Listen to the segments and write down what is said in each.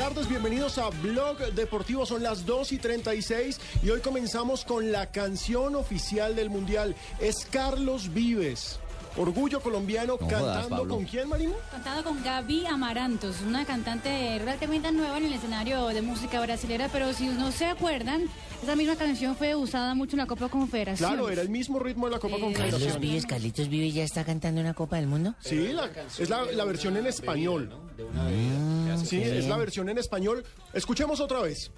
Tardes, bienvenidos a Blog Deportivo. Son las 2 y 36 y hoy comenzamos con la canción oficial del Mundial. Es Carlos Vives. Orgullo colombiano cantando con quién, Marina? Cantado con Gaby Amarantos, una cantante relativamente nueva en el escenario de música brasilera, pero si no se acuerdan, esa misma canción fue usada mucho en la Copa Confederación. Claro, era el mismo ritmo de la Copa Eh, Confederación. Carlitos Vives, Carlitos Vives ya está cantando una Copa del Mundo. Sí, la- es la, la versión en español. Sí, es la versión en español. Escuchemos otra vez.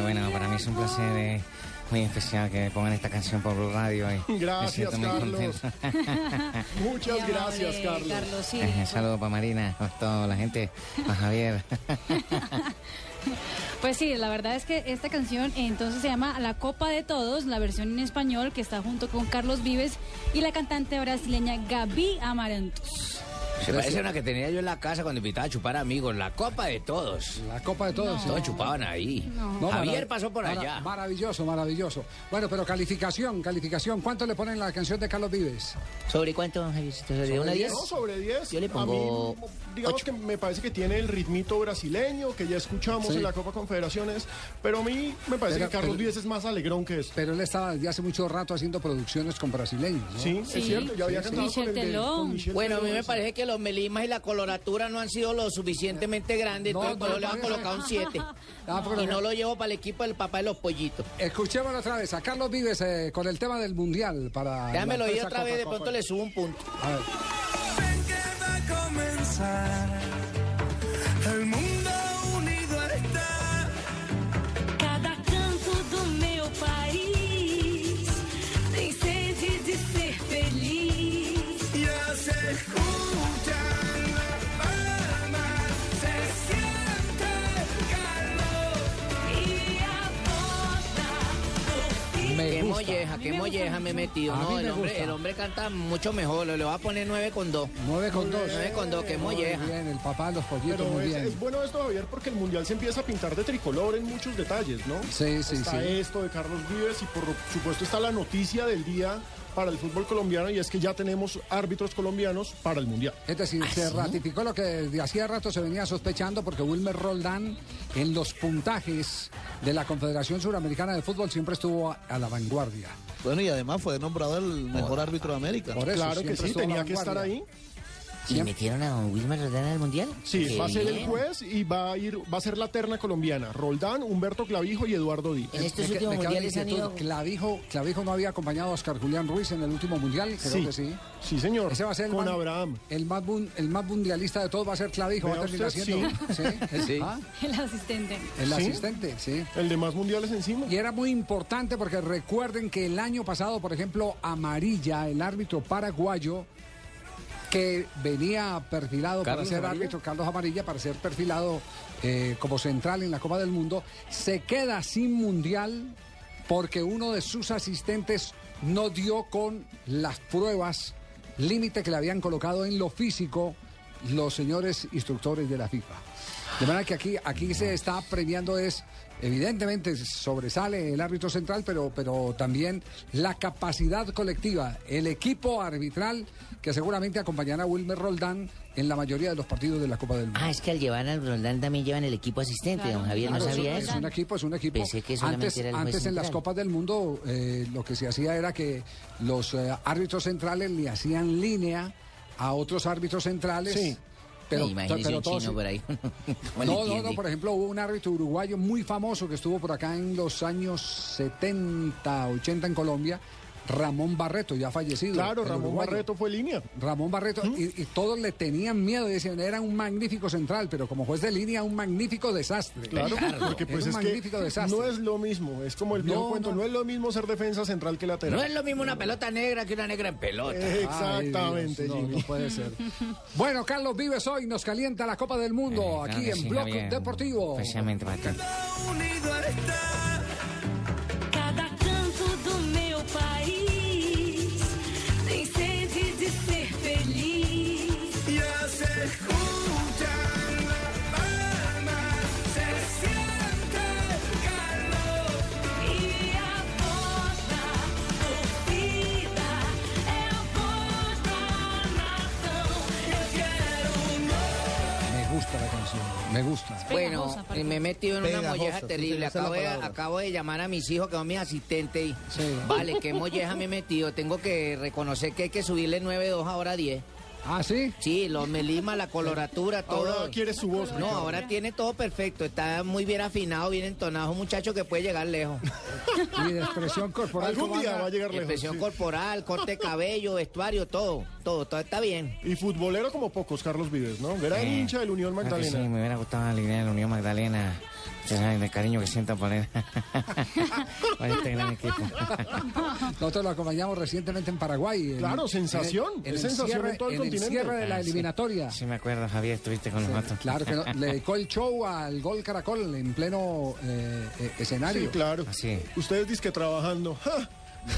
Bueno, para mí es un placer eh, muy especial que pongan esta canción por Blue Radio. Y me Gracias, siento muy Carlos. contento. Muchas Qué gracias, amable, Carlos. sí. Eh, saludo para Marina, a toda la gente, a Javier. Pues sí, la verdad es que esta canción entonces se llama La Copa de Todos, la versión en español que está junto con Carlos Vives y la cantante brasileña Gaby Amarantos. Se parece a una que tenía yo en la casa cuando invitaba a chupar amigos. La copa de todos. La Copa de Todos. Todos chupaban ahí. No, Javier pasó por mara- allá. Maravilloso, maravilloso. Bueno, pero calificación, calificación. ¿Cuánto le ponen la canción de Carlos Vives? ¿Sobre cuánto, Javiercito? ¿Sobre una 10? No, sobre 10. Yo le pongo Digamos que me parece que tiene el ritmito brasileño que ya escuchamos Sí. en la Copa Confederaciones, pero a mí me parece Pero- que Carlos Vives es más alegrón que eso. Pero él estaba desde hace mucho rato haciendo producciones con brasileños, ¿no? Sí, Sí. es cierto, ya había Sí, cantado con, el de- con Bueno, a mí me sí. parece que los melismas y la coloratura no han sido lo suficientemente grandes, No, entonces no, le han colocado un 7. Ah, Y no lo llevo para el equipo del papá de los pollitos. Escuchémoslo otra vez a Carlos Vives eh, con el tema del Mundial para... Déjamelo empresa otra vez, de pronto le subo un punto. A ver. Ven que va a comenzar. El mundo molleja, qué molleja me he metido. No, el me hombre, el hombre canta mucho mejor. Le voy a poner 9 con 2. 9 con 2. 9 con 2, qué molleja. Muy bien, el papá de los pollitos, muy es, bien. es bueno esto, Javier, porque el Mundial se empieza a pintar de tricolor en muchos detalles, ¿no? Sí, sí, está sí. esto de Carlos Vives y por supuesto está la noticia del día para el fútbol colombiano y es que ya tenemos árbitros colombianos para el Mundial. Es decir, se ratificó lo que desde hacía rato se venía sospechando porque Wilmer Roldán en los puntajes de la Confederación Suramericana de Fútbol siempre estuvo a, a la vanguardia. Bueno, y además fue nombrado el mejor árbitro de América. Por eso Claro que sí, tenía que estar ahí. ¿Y metieron a don Wilmer Roldán al Mundial? Sí, Qué va a ser el juez y va a ir, va a ser la terna colombiana. Roldán, Humberto Clavijo y Eduardo Díaz. En estos Me que- últimos me mundiales han ido... Clavijo, Clavijo no había acompañado a Oscar Julián Ruiz en el último mundial, creo Sí. que sí. Sí, señor. Ese va a ser el con más, Abraham. El más, el más mundialista de todos va a ser Clavijo, va a terminar siendo ¿sí? Sí. Ah, El asistente. el Sí. asistente, sí. El de más mundiales encima. Y era muy importante porque recuerden que el año pasado, por ejemplo, Amarilla, el árbitro paraguayo, que venía perfilado para ¿Carlos ser Amarilla? árbitro, Carlos Amarilla, para ser perfilado eh, como central en la Copa del Mundo, se queda sin mundial porque uno de sus asistentes no dio con las pruebas límite que le habían colocado en lo físico los señores instructores de la FIFA. De manera que aquí, aquí se está premiando es, evidentemente sobresale el árbitro central, pero, pero también la capacidad colectiva, el equipo arbitral que seguramente acompañará a Wilmer Roldán en la mayoría de los partidos de la Copa del Mundo. Ah, es que al llevar al Roldán también llevan el equipo asistente, don Javier, no Claro, sabía es, eso. es un equipo, es un equipo. Pensé que antes era el antes en las. Copas del Mundo eh, lo que se hacía era que los eh, árbitros centrales le hacían línea a otros árbitros centrales. Sí. Pero, pero un chino por ahí. ¿Cómo le no, no, no, por ejemplo, hubo un árbitro uruguayo muy famoso que estuvo por acá en los años 70, 80 en Colombia, Ramón Barreto, ya fallecido. Claro, Ramón uruguayo. Barreto fue línea. Ramón Barreto, y, y todos le tenían miedo, decían, era un magnífico central, pero como juez de línea, un magnífico desastre. Claro, porque pues es un que magnífico desastre. no es lo mismo, es como el viejo No, cuento, no. no. es lo mismo ser defensa central que lateral. No es lo mismo una pelota negra que una negra en pelota. Exactamente, Ay, Dios, no, Jimmy. no puede ser. Bueno, Carlos Vives hoy nos calienta la Copa del Mundo Eh, claro aquí en sí, Blog. Deportivo. Especialmente para ti. Me gusta. Bueno, me he metido en una molleja terrible. Acabo de, acabo de llamar a mis hijos, que son mis asistentes. Y, Sí. Vale, qué molleja me he metido. Tengo que reconocer que hay que subirle 9.2 ahora 10. ¿Ah, sí? Sí, los melimas, la coloratura, todo. Ahora quiere su voz. No, ahora tiene todo perfecto. Está muy bien afinado, bien entonado. Un muchacho que puede llegar lejos. Y de expresión corporal. Algún ¿cómo día va a llegar lejos. Expresión sí. corporal, corte de cabello, vestuario, todo. Todo, todo está bien. Y futbolero como pocos, Carlos Vives, ¿no? Gran Eh, hincha del Unión que sí, Magdalena. me hubiera gustado la idea de la Unión Magdalena. El cariño que siento por él. por este gran equipo. Nosotros lo acompañamos recientemente en Paraguay. en- Claro, sensación, En es el sensación cierre, en todo el en continente. cierre de la Ah, sí. eliminatoria. Sí, me acuerdo, Javier, estuviste con nosotros. Claro que no, le dedicó el show al gol Caracol en pleno eh, eh, escenario. Sí, claro. Así. Ustedes dizque trabajando. ¡Ja!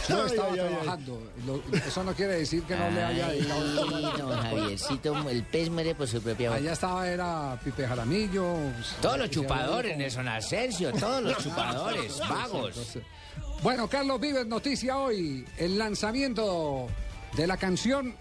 No Ay, estaba ay, ay, ay. trabajando. Lo- eso no quiere decir que no le haya Ay, dedicado. no, Javiercito, el pez muere por su propia boca. Allá estaba, era Pipe Jaramillo. Todos los chupadores, Nelson Asensio, todos los chupadores, vagos. Entonces, Bueno, Carlos Vives, noticia hoy. El lanzamiento de la canción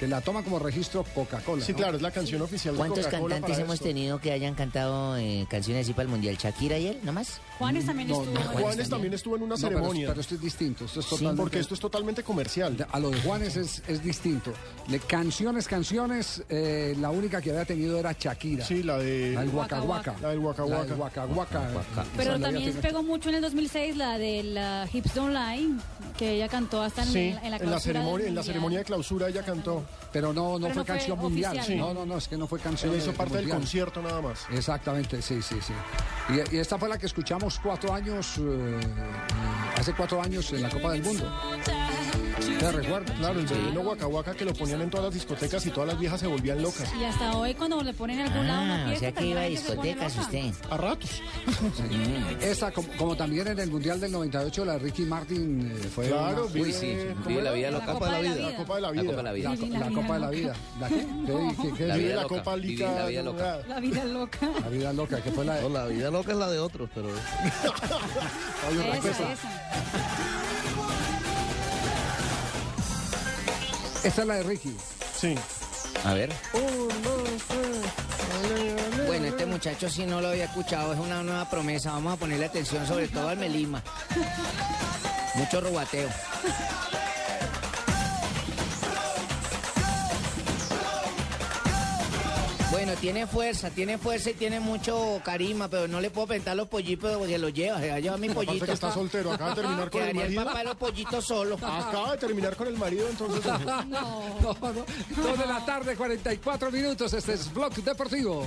que la toma como registro Coca-Cola. Sí, ¿no? claro, es la canción oficial de ¿Cuántos Coca-Cola cantantes hemos esto. tenido que hayan cantado eh, canciones así para el Mundial? ¿Shakira y él, nomás? Juanes también No, estuvo. no, Juanes Juanes también estuvo en una No, pero- ceremonia. Pero, esto es distinto. Esto es Sí, totalmente. porque esto es totalmente comercial. A lo de Juanes es, es distinto. De canciones, canciones, eh, la única que había tenido era Shakira. Sí, la de... La del Waka Waka Waka. La del Waka La Waka. del Waka Waka. Pero la también pegó mucho en el 2006 la de la Hips Don't Lie, que ella cantó hasta en, Sí, en la, en la, clausura del ceremonia, en la ceremonia de clausura ella cantó. Pero no, no Pero fue no fue canción mundial. oficial. No, no, no, es que no fue canción. Hizo eh, parte del mundial. concierto nada más. Exactamente, sí, sí, sí. Y, y esta fue la que escuchamos cuatro años, eh, eh, hace cuatro años en la Copa del Mundo. ¿Te recuerdas? Claro, el vecino Waka Waka que lo ponían en todas las discotecas y todas las viejas se volvían locas. Y hasta hoy cuando le ponen en algún lado una Ah, o fiesta, sea que también iba a la gente se pone discotecas loca. usted. A ratos. Esa, como, como también en el Mundial del 98, la de Ricky Martin eh, fue Claro, una- vive, sí, ¿cómo vive la vida La loca. Copa de la La Vida. Copa de la La Vida. Copa de la Vida. la, la la vida Copa de la. Vida. ¿La qué? ¿Qué- qué- qué La vida la loca, Copa Lica. la vida loca. La vida loca. La vida loca, que fue la de... No, la vida loca es la de otros, pero... Fabio esa. Esta es la de Ricky. Sí. A ver. Bueno, este muchacho si no lo había escuchado, es una nueva promesa. Vamos a ponerle atención sobre todo al melima. Mucho robateo. Bueno, tiene fuerza, tiene fuerza y tiene mucho carisma, pero no le puedo presentar los pollitos porque los lleva, se va a llevar mi Aparte pollito. que está soltero, acaba de terminar con el Quedaría el marido. papá de los pollitos solo. Acaba de terminar con el marido, entonces. No, no. Dos de la tarde, 44 minutos. Este es Blog Deportivo.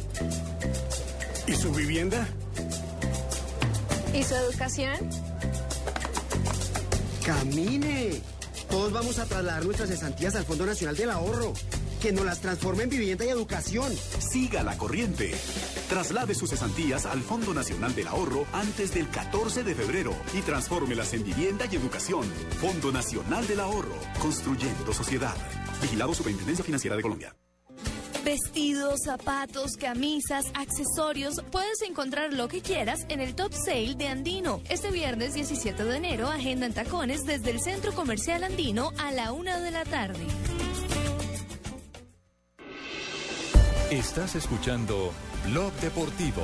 ¿Y su vivienda? ¿Y su educación? ¡Camine! Todos vamos a trasladar nuestras cesantías al Fondo Nacional del Ahorro. Que nos las transforme en vivienda y educación. Siga la corriente. Traslade sus cesantías al Fondo Nacional del Ahorro antes del 14 de febrero y transfórmelas en vivienda y educación. Fondo Nacional del Ahorro. Construyendo sociedad. Vigilado Superintendencia Financiera de Colombia. Vestidos, zapatos, camisas, accesorios, puedes encontrar lo que quieras en el Top Sale de Andino. Este viernes 17 de enero, agenda en tacones desde el Centro Comercial Andino a la una de la tarde. Estás escuchando Blog Deportivo.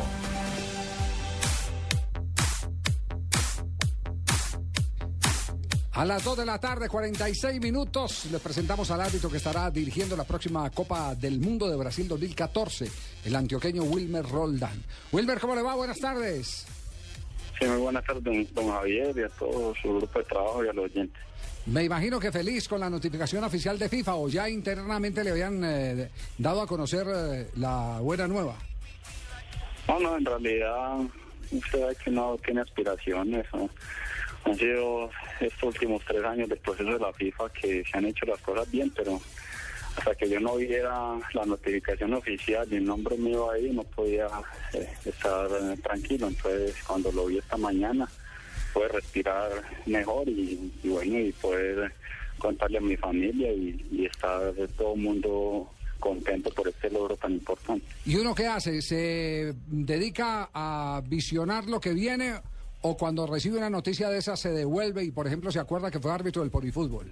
A las 2 de la tarde, 46 minutos, les presentamos al árbitro que estará dirigiendo la próxima Copa del Mundo de Brasil 2014, el antioqueño Wilmer Roldán. Wilmer, ¿cómo le va? Buenas tardes. Sí, muy buenas tardes, don, Javier, y a todo su grupo de trabajo y a los oyentes. Me imagino que feliz con la notificación oficial de FIFA o ya internamente le habían eh, dado a conocer eh, la buena nueva. No, no, en realidad usted que no tiene aspiraciones. ¿no? Han sido estos últimos tres años del proceso de la FIFA que se han hecho las cosas bien, pero hasta que yo no viera la notificación oficial y el nombre mío ahí, no podía eh, estar tranquilo. Entonces, cuando lo vi esta mañana, pude respirar mejor y, y bueno, y poder contarle a mi familia y, y estar todo el mundo contento por este logro tan importante. ¿Y uno qué hace? ¿Se dedica a visionar lo que viene o cuando recibe una noticia de esa se devuelve y, por ejemplo, se acuerda que fue árbitro del polifútbol?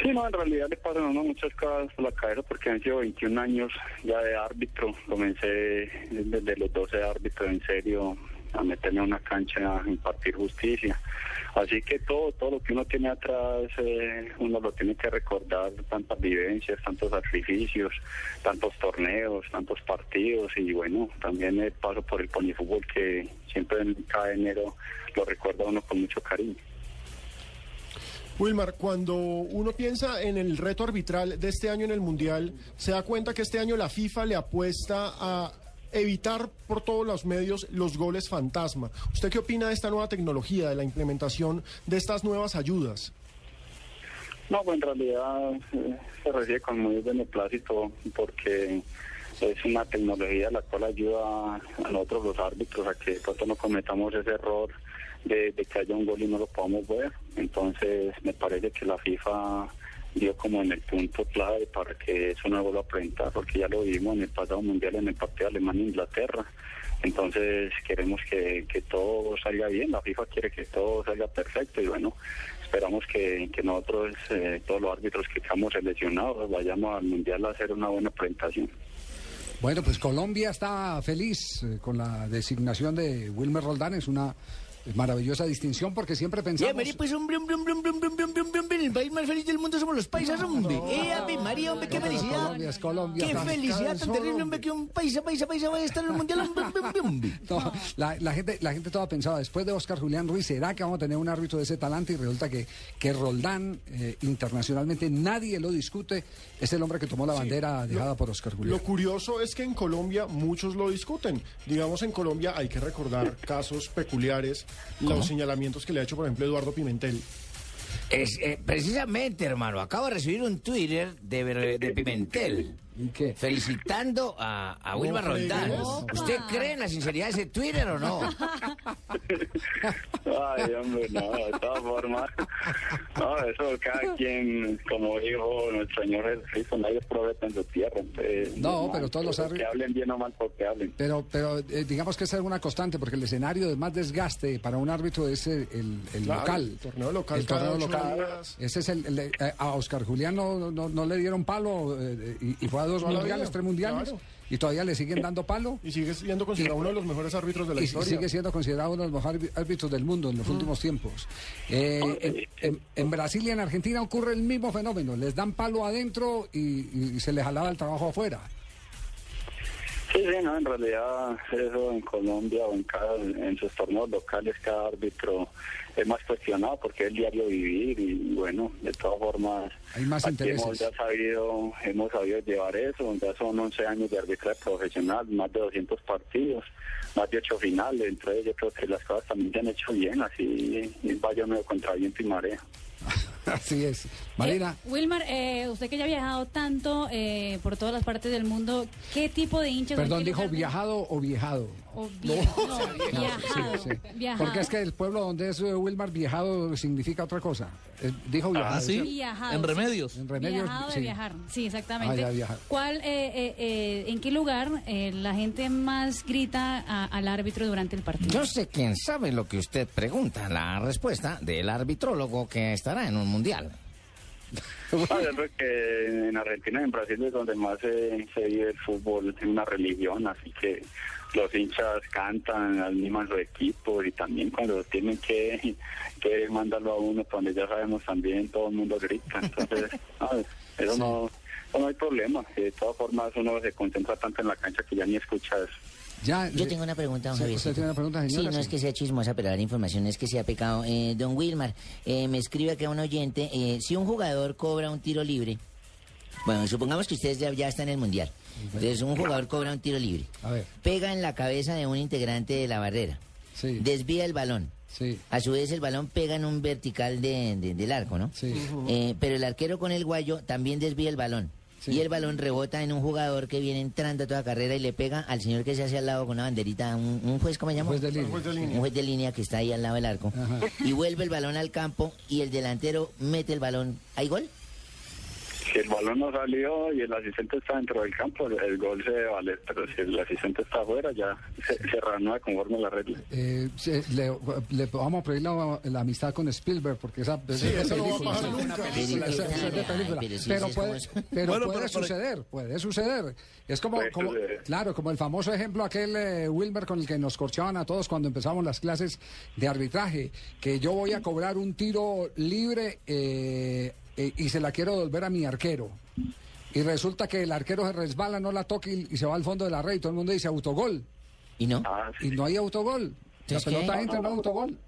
Sí, no, en realidad le pasan uno muchas cosas por la cabeza porque han sido 21 años ya de árbitro. Comencé desde los 12 árbitros en serio a meterme a una cancha a impartir justicia. Así que todo, todo lo que uno tiene atrás, eh, uno lo tiene que recordar, tantas vivencias, tantos sacrificios, tantos torneos, tantos partidos y bueno, también el paso por el ponifútbol que siempre en cada enero lo recuerda uno con mucho cariño. Wilmar, cuando uno piensa en el reto arbitral de este año en el Mundial, se da cuenta que este año la FIFA le apuesta a evitar por todos los medios los goles fantasma. ¿Usted qué opina de esta nueva tecnología, de la implementación de estas nuevas ayudas? No, pues en realidad eh, se recibe con muy beneplácito porque es una tecnología la cual ayuda a nosotros los árbitros a que pronto no cometamos ese error de que haya un gol y no lo podamos ver. Entonces me parece que la FIFA dio como en el punto clave para que eso no vuelva a presentar, porque ya lo vimos en el pasado mundial en el partido Alemania-Inglaterra. Entonces queremos que, que todo salga bien, la FIFA quiere que todo salga perfecto y bueno, esperamos que, que nosotros, eh, todos los árbitros que estamos seleccionados, vayamos al mundial a hacer una buena presentación. Bueno, pues Colombia está feliz eh, con la designación de Wilmer Roldán, es una maravillosa distinción porque siempre pensamos... Ya, María, pues hombre, hombre, hombre, hombre, hombre, hombre, hombre, hombre, el país más feliz del mundo somos los paisas, hombre. eh, Ave María, hombre, qué felicidad. Colombia es Colombia. Qué felicidad tan terrible, hombre, que un paisa, paisa, paisa vaya a estar en el mundial, hombre, hombre, hombre, hombre. No, la, la gente, la gente toda pensaba, después de Oscar Julián Ruiz, ¿será que vamos a tener un árbitro de ese talante? Y resulta que, que Roldán, eh, internacionalmente, nadie lo discute, es el hombre que tomó la bandera dejada por Oscar Julián. Lo curioso es que en Colombia muchos lo discuten. Digamos, en Colombia hay que recordar casos peculiares, los señalamientos que le ha hecho, por ejemplo, Eduardo Pimentel. Es, eh, precisamente, hermano, acabo de recibir un Twitter de, Pimentel. Felicitando a, a Wilma No Roldán. ¿Usted cree en la sinceridad de ese Twitter o no? Ay, hombre, no, de todas formas. No, eso cada quien, como dijo nuestro Señor Jesucristo, nadie profeta en su tierra. entonces, No, pero todos los que árbitros- hablen bien o mal porque hablen. Pero, pero eh, digamos que esa es una constante, porque el escenario de más desgaste para un árbitro es el, el- el Claro, local. el torneo local El torneo local. Ese es el, el- eh, a Oscar Julián no, no, no le dieron palo eh, y, y fue a dos mundiales, tres mundiales, claro. y todavía le siguen dando palo. Y sigue siendo considerado uno de los mejores árbitros de la y historia. sigue siendo considerado uno de los mejores árbitros del mundo en los últimos tiempos. Eh, en, en- en Brasil y en Argentina ocurre el mismo fenómeno. Les dan palo adentro y, y se les jalaba el trabajo afuera. Sí, sí, no, en realidad eso en Colombia o en cada, en sus torneos locales cada árbitro es más cuestionado porque es el diario vivir y bueno, de todas formas Hay más aquí hemos ya sabido, hemos sabido llevar eso, ya son 11 años de arbitraje profesional, más de 200 partidos, más de 8 finales, entonces yo creo que las cosas también se han hecho bien, así vaya medio contra viento y marea. Así es. Marina. Wilmar, eh, usted que ya ha viajado tanto eh, por todas las partes del mundo, ¿qué tipo de hinchas... Perdón, dijo viajado o viejado. o No. via- no, viajado, Sí, sí. viajado. Porque es que el pueblo donde es eh, Wilmar viajado significa otra cosa. Eh, dijo viajado. ¿sí? ¿cierto? Viajado, En sí. Remedios. En Remedios, Viajado de sí. viajar, sí, exactamente. Ah, ya, viajar. ¿Cuál, eh, eh, eh, en qué lugar eh, la gente más grita a- al árbitro durante el partido? Yo sé quién sabe lo que usted pregunta. La respuesta del arbitrólogo que estará en un mundial. Ah, yo creo que en Argentina y en Brasil es donde más se, se vive el fútbol, es una religión, así que los hinchas cantan, animan su equipo y también cuando tienen que, que mandarlo a uno, cuando ya sabemos también todo el mundo grita, entonces eso no, eso no hay problema, de todas formas uno se concentra tanto en la cancha que ya ni escucha eso. Ya, Yo tengo una pregunta, don Sí, Javier. ¿usted tiene una pregunta, Sí, señora? no es Sí. que sea chismosa, pero la información es que sea pecado. Eh, don Wilmar, eh, me escribe acá un oyente, eh, si un jugador cobra un tiro libre, bueno, supongamos que ustedes ya, ya están en el Mundial, entonces un jugador cobra un tiro libre, A ver. pega en la cabeza de un integrante de la barrera, Sí. desvía el balón, Sí. a su vez el balón pega en un vertical de- de- del arco, ¿no? Sí. Eh, pero el arquero con el guayo también desvía el balón. Y el balón rebota en un jugador que viene entrando a toda carrera y le pega al señor que se hace al lado con una banderita, un, un juez, ¿cómo se llama? Juez de línea. Juez de línea. Un juez de línea que está ahí al lado del arco. Y vuelve el balón al campo y el delantero mete el balón. ¿Hay gol? Si el balón no salió y el asistente está dentro del campo, el, gol se valer, pero si el asistente está afuera ya se, se reanuda conforme la regla. Eh, le, le vamos a pedir la, la amistad con Spielberg porque esa, Sí, eso no va a película- pasar nunca. esa- esa es de Ay, película. pero sí, pero sí, es puede, pero Bueno, puede pero- pero- suceder, puede suceder. Es como, como suceder. claro, como el famoso ejemplo aquel eh, Wilmer con el que nos corchaban a todos cuando empezamos las clases de arbitraje, que yo voy a cobrar un tiro libre eh, y se la quiero devolver a mi arquero. Y resulta que el arquero se resbala, no la toca y, y se va al fondo de la red y todo el mundo dice autogol. ¿Y no? Ah, Y no hay autogol. La Entonces, ¿qué? pelota entra en autogol.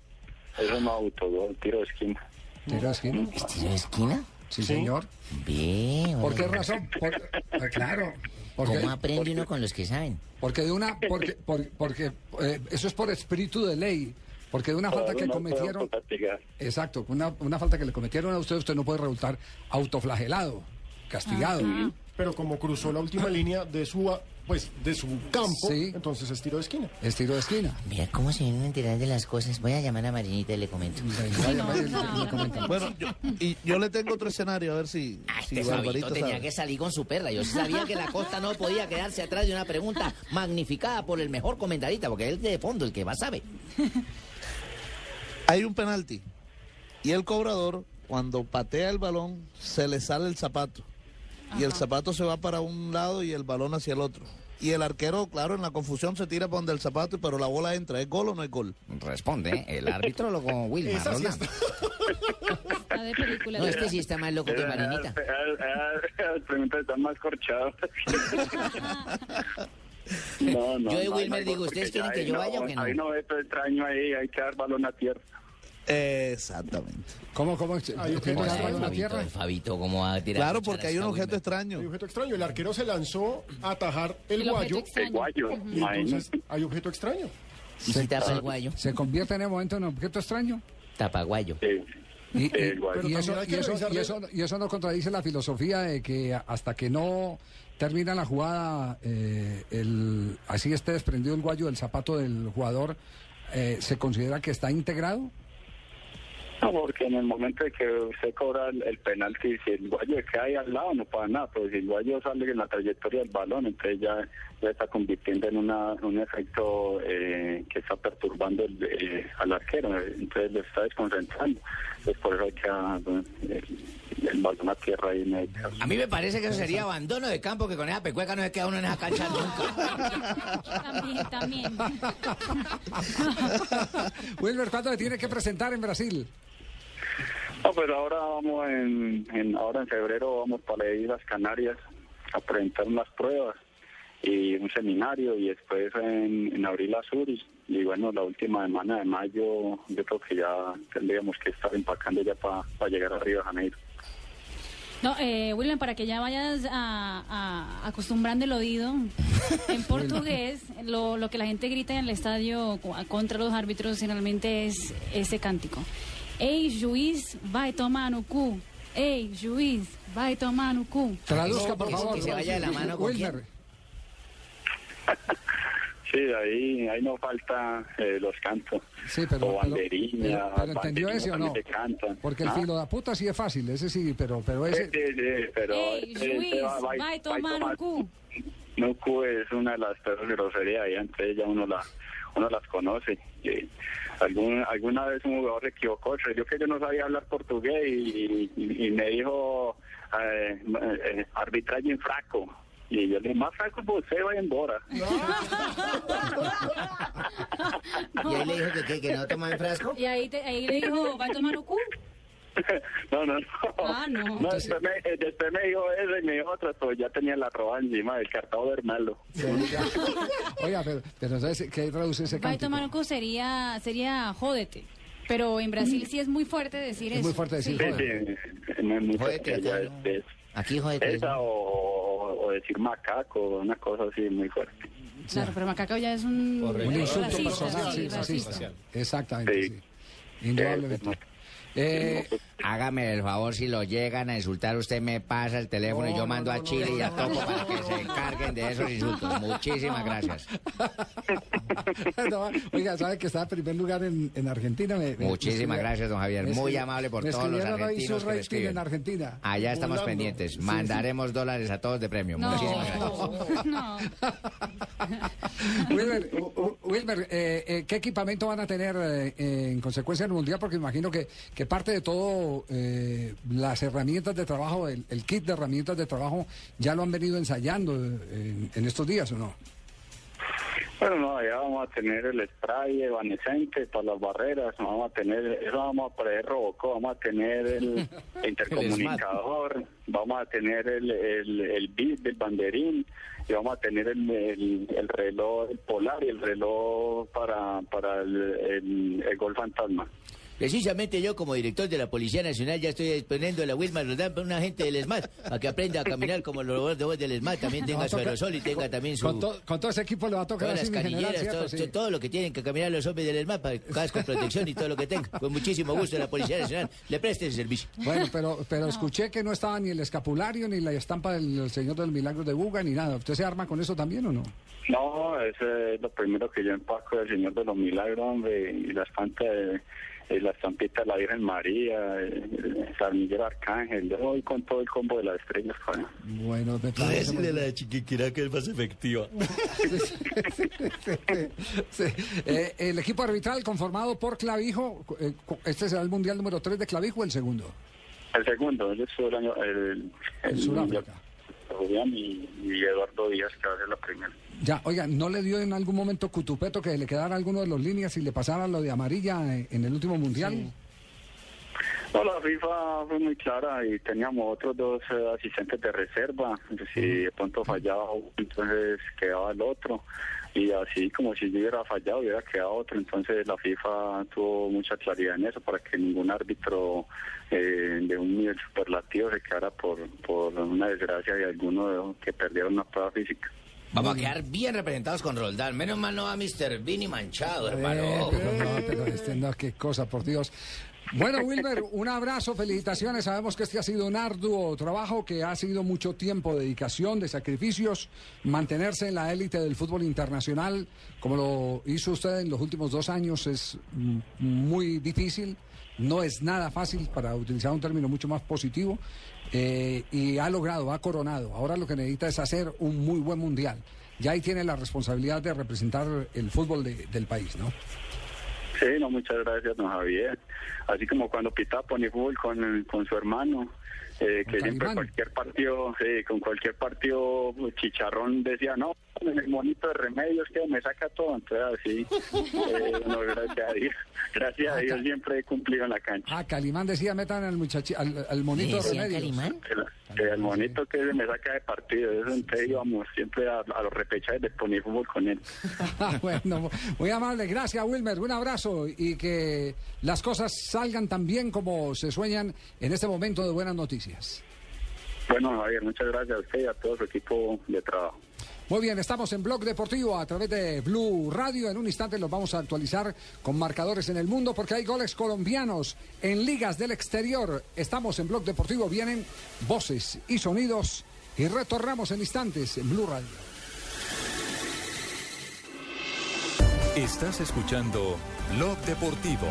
Eso no autogol, tiro de esquina. Tiro de esquina. ¿Tiro de esquina? Sí, señor. Ve, ¿Por qué razón? Por- ah, claro. Porque, ¿Cómo aprende uno con los que saben? porque de una, porque, por- porque eh, eso es por espíritu de ley. Porque de una falta que cometieron, exacto, una, una falta que le cometieron a usted, usted no puede resultar autoflagelado, castigado. Pero como cruzó la última línea de su, pues, de su campo, Sí. entonces es tiro de esquina. Es tiro de esquina. Mira cómo se vienen a enterar de las cosas. Voy a llamar a Marinita y le comento. Bueno, yo, y yo le tengo otro escenario, a ver si, si Este tenía sabe. que salir con su perla. Yo sabía que la costa no podía quedarse atrás de una pregunta magnificada por el mejor comentarista, porque él de fondo, el que va sabe. Hay un penalti y el cobrador, cuando patea el balón, se le sale el zapato. Y el zapato se va para un lado y el balón hacia el otro. Y el arquero, claro, en la confusión se tira para donde el zapato, pero la bola entra. ¿Es gol o no es gol? Responde el arbitrólogo Wilmar Esa sí Roldán. Está de película. No, este sí está más loco que Esas- Marinita. esas preguntas están más corchadas. no, no, Yo de no, Wilmer no, digo, ¿ustedes quieren que ahí yo vaya o que no? Ahí no ve todo extraño ahí, hay que dar balón a tierra. Exactamente. ¿Cómo, cómo? Hay ¿Tiene objeto que dar extraño balón a Fabito, tierra? Fabito, ¿cómo va a tirar? Claro, porque hay un objeto Wilmer? Hay extraño. objeto extraño. El arquero se lanzó a atajar el, guayo. extraño. El guayo, Y entonces hay objeto extraño. ¿Y si tapa el guayo? ¿Se convierte en el momento en objeto extraño? Tapaguayo. Sí. Y, y- El guayo. Pero y eso, también hay y, que eso, revisarle- y, eso, y eso no contradice la filosofía de que hasta que no termina la jugada, eh, el, así esté desprendido el guayo del zapato del jugador, eh, ¿se considera que está integrado? No, porque en el momento de que usted cobra el, penalti, si el guayo queda ahí al lado, no pasa nada, pero si el guayo sale en la trayectoria del balón, entonces ya, ya está convirtiendo en una, un efecto eh, que está perturbando el, eh, al arquero, entonces lo está desconcentrando. Entonces por eso hay que ah, el, tierra ahí en el A mí me parece que eso sería abandono de campo, que con esa pecueca no se queda uno en esa cancha nunca. También, también. Wilmer, ¿cuándo le tiene que presentar en Brasil? No, pero ahora vamos en, en- ahora en febrero vamos para ir a las Canarias a presentar unas pruebas y un seminario y después en, en abril a Zurich y bueno la última semana de mayo yo creo que ya tendríamos que estar empacando ya para llegar a Río de Janeiro. No, eh, William, para que ya vayas a, a- acostumbrando el oído en portugués, lo, lo que la gente grita en el estadio co- contra los árbitros generalmente es ese cántico. Ey, juiz, vai tomar no cu. Ey, juiz, vai tomar no cu. Traduzca, por favor. que se vaya de la mano con Wilmer. Sí, ahí ahí no falta eh, los cantos Sí, pero, o pero- banderina, pero- pero ¿entendió ese o no? cantan. Porque el ¿Ah? filo de puta sí es fácil, ese sí, pero, pero Sí, ese... sí, sí, pero Ey, este- juiz, este va- va- tomar no cu. Nuku es una de las peores groserías y antes ya uno la uno las conoce. Y algún, alguna vez un jugador se equivocó, creyó que yo no sabía hablar portugués y, y- y me dijo eh, eh, arbitraje en fraco. Y yo le dije, más fraco pues usted va embora. Y ahí le dijo que, que, que no toma en frasco. Y ahí, te- ahí le dijo, vai tomar no cu. No, no, no. Ah, no. No, después, me, eh, después me dijo eso y me dijo otra, pues ya tenía la roba encima del cartado de Hernaldo. Oiga, pero, pero entonces, ¿qué traduce ese cántico? tomar no cu sería, sería jódete. Pero en Brasil sí es muy fuerte decir Es eso. muy fuerte decir Sí. Sí, sí, no es muy fuerte, Jódete, es- es- Aquí, joder. Esa o, o- decir macaco, una cosa así muy fuerte. Claro, pero macaco ya es un, Un insulto racista, personal, sí, racista. Exactamente, sí. Indudablemente. Eh, Hágame el favor, si lo llegan a insultar, usted me pasa el teléfono y yo mando a Chile y a Topo para que se encarguen de esos insultos. Muchísimas gracias. no, oiga, ¿sabe que está en primer lugar en, en Argentina? Me- me- Muchísimas me- gracias, don Javier. Muy amable por todos los argentinos que me rating escriben. en Argentina. Allá estamos Volando. pendientes. Sí, Mandaremos dólares a todos de premio. No, Muchísimas gracias. U- U- Wilmer, eh, eh, ¿qué equipamiento van a tener eh, en consecuencia en el Mundial? Porque imagino que, que parte de todo, eh, las herramientas de trabajo, el, kit de herramientas de trabajo, ya lo han venido ensayando en, en estos días, ¿o no? Bueno, no, ya vamos a tener el spray evanescente para las barreras, vamos a tener, eso vamos a poner Robocop, vamos a tener el intercomunicador, vamos a tener el, el, el bit del banderín y vamos a tener el, el, el reloj el polar y el reloj para, para el, el, el gol fantasma. Precisamente yo, como director de la Policía Nacional, ya estoy disponiendo a la Wilma Rodán para un agente del ESMAD, para que aprenda a caminar como los robots de voz del ESMAD, también tenga su aerosol y tenga también su... Con, to- con todo ese equipo le va a tocar Todas las general, canilleras, ¿cierto? todo, Sí. to- todo lo que tienen que caminar los hombres del ESMAD, para casco, protección y todo lo que tenga. Con muchísimo gusto la Policía Nacional le preste ese servicio. Bueno, pero, pero escuché que no estaba ni el escapulario, ni la estampa del Señor del Milagro de Buga, ni nada. ¿Usted se arma con eso también o no? No, ese es lo primero que yo empaco del Señor de los Milagros, hombre, y la estampa de, eh, la estampita de la Virgen María, eh, el San Miguel Arcángel, yo voy con todo el combo de las estrellas. Bueno, me parece muy bien. chiquiquira que es más efectiva. Sí. Eh, el equipo arbitral conformado por Clavijo, eh, este será el mundial número 3 de Clavijo o el segundo. El segundo, el año, el, el Sudáfrica. Julián y, y Eduardo Díaz, que va a ser la primera. Ya, oiga, ¿no le dio en algún momento Cutupeto que le quedara alguno de los líneas y le pasara lo de amarilla en el último mundial? No, la FIFA fue muy clara y teníamos otros dos eh, asistentes de reserva. Si de pronto fallaba entonces quedaba el otro. Y así como si yo hubiera fallado, hubiera quedado otro. Entonces la FIFA tuvo mucha claridad en eso para que ningún árbitro eh, de un nivel superlativo se quedara por, por una desgracia de alguno que perdieron una prueba física. Vamos a quedar bien representados con Roldán. Menos mal no va Mr. Vini manchado, Eh, hermano. pero no, pero este, no, qué cosa, por Dios. Bueno, Wilmer, un abrazo, felicitaciones. Sabemos que este ha sido un arduo trabajo, que ha sido mucho tiempo, dedicación, de sacrificios, mantenerse en la élite del fútbol internacional, como lo hizo usted en los últimos dos años, es muy difícil. no es nada fácil para utilizar un término mucho más positivo eh, y ha logrado, ha coronado. Ahora lo que necesita es hacer un muy buen mundial. Ya ahí tiene la responsabilidad de representar el fútbol de- del país, ¿no? Sí, no, muchas gracias, don Javier. Así como cuando pitaba pone fútbol con, con su hermano, eh, que siempre Calimán. cualquier partido, sí, con cualquier partido, chicharrón decía, no, en el monito de remedios que me saca todo. Entonces, así, eh, no, gracias a Dios. Gracias a Dios siempre he cumplido en la cancha. Ah, Calimán decía, metan al muchachi, al, al monito de remedios. Calimán? El monito que me saca de partido, eso entonces íbamos siempre a, a los repechajes de poner fútbol con él. Bueno, muy amable. Gracias, Wilmer. Un abrazo y que las cosas salgan tan bien como se sueñan en este momento de buenas noticias. Bueno, Javier, muchas gracias a usted y a todo su equipo de trabajo. Muy bien, estamos en Blog Deportivo a través de Blue Radio. En un instante los vamos a actualizar con marcadores en el mundo porque hay goles colombianos en ligas del exterior. Estamos en Blog Deportivo, vienen voces y sonidos y retornamos en instantes en Blue Radio. Estás escuchando Blog Deportivo.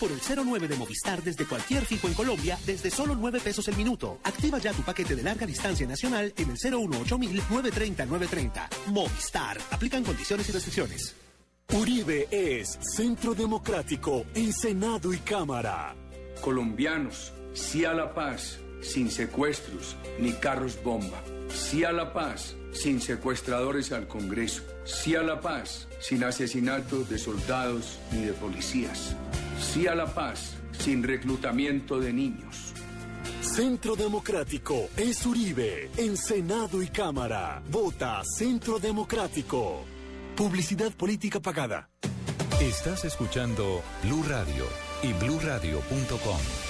Por el 09 de Movistar desde cualquier fijo en Colombia desde solo 9 pesos el minuto. Activa ya tu paquete de larga distancia nacional en el 018 930 930. Movistar. Aplican condiciones y restricciones. Uribe es Centro Democrático en Senado y Cámara. Colombianos, sí a la paz, sin secuestros ni carros bomba. Sí a la paz, sin secuestradores al Congreso. Sí a la paz, sin asesinatos de soldados ni de policías. Sí a la paz, sin reclutamiento de niños. Centro Democrático es Uribe en Senado y Cámara. Vota Centro Democrático. Publicidad política pagada. Estás escuchando Blue Radio y bluradio.com.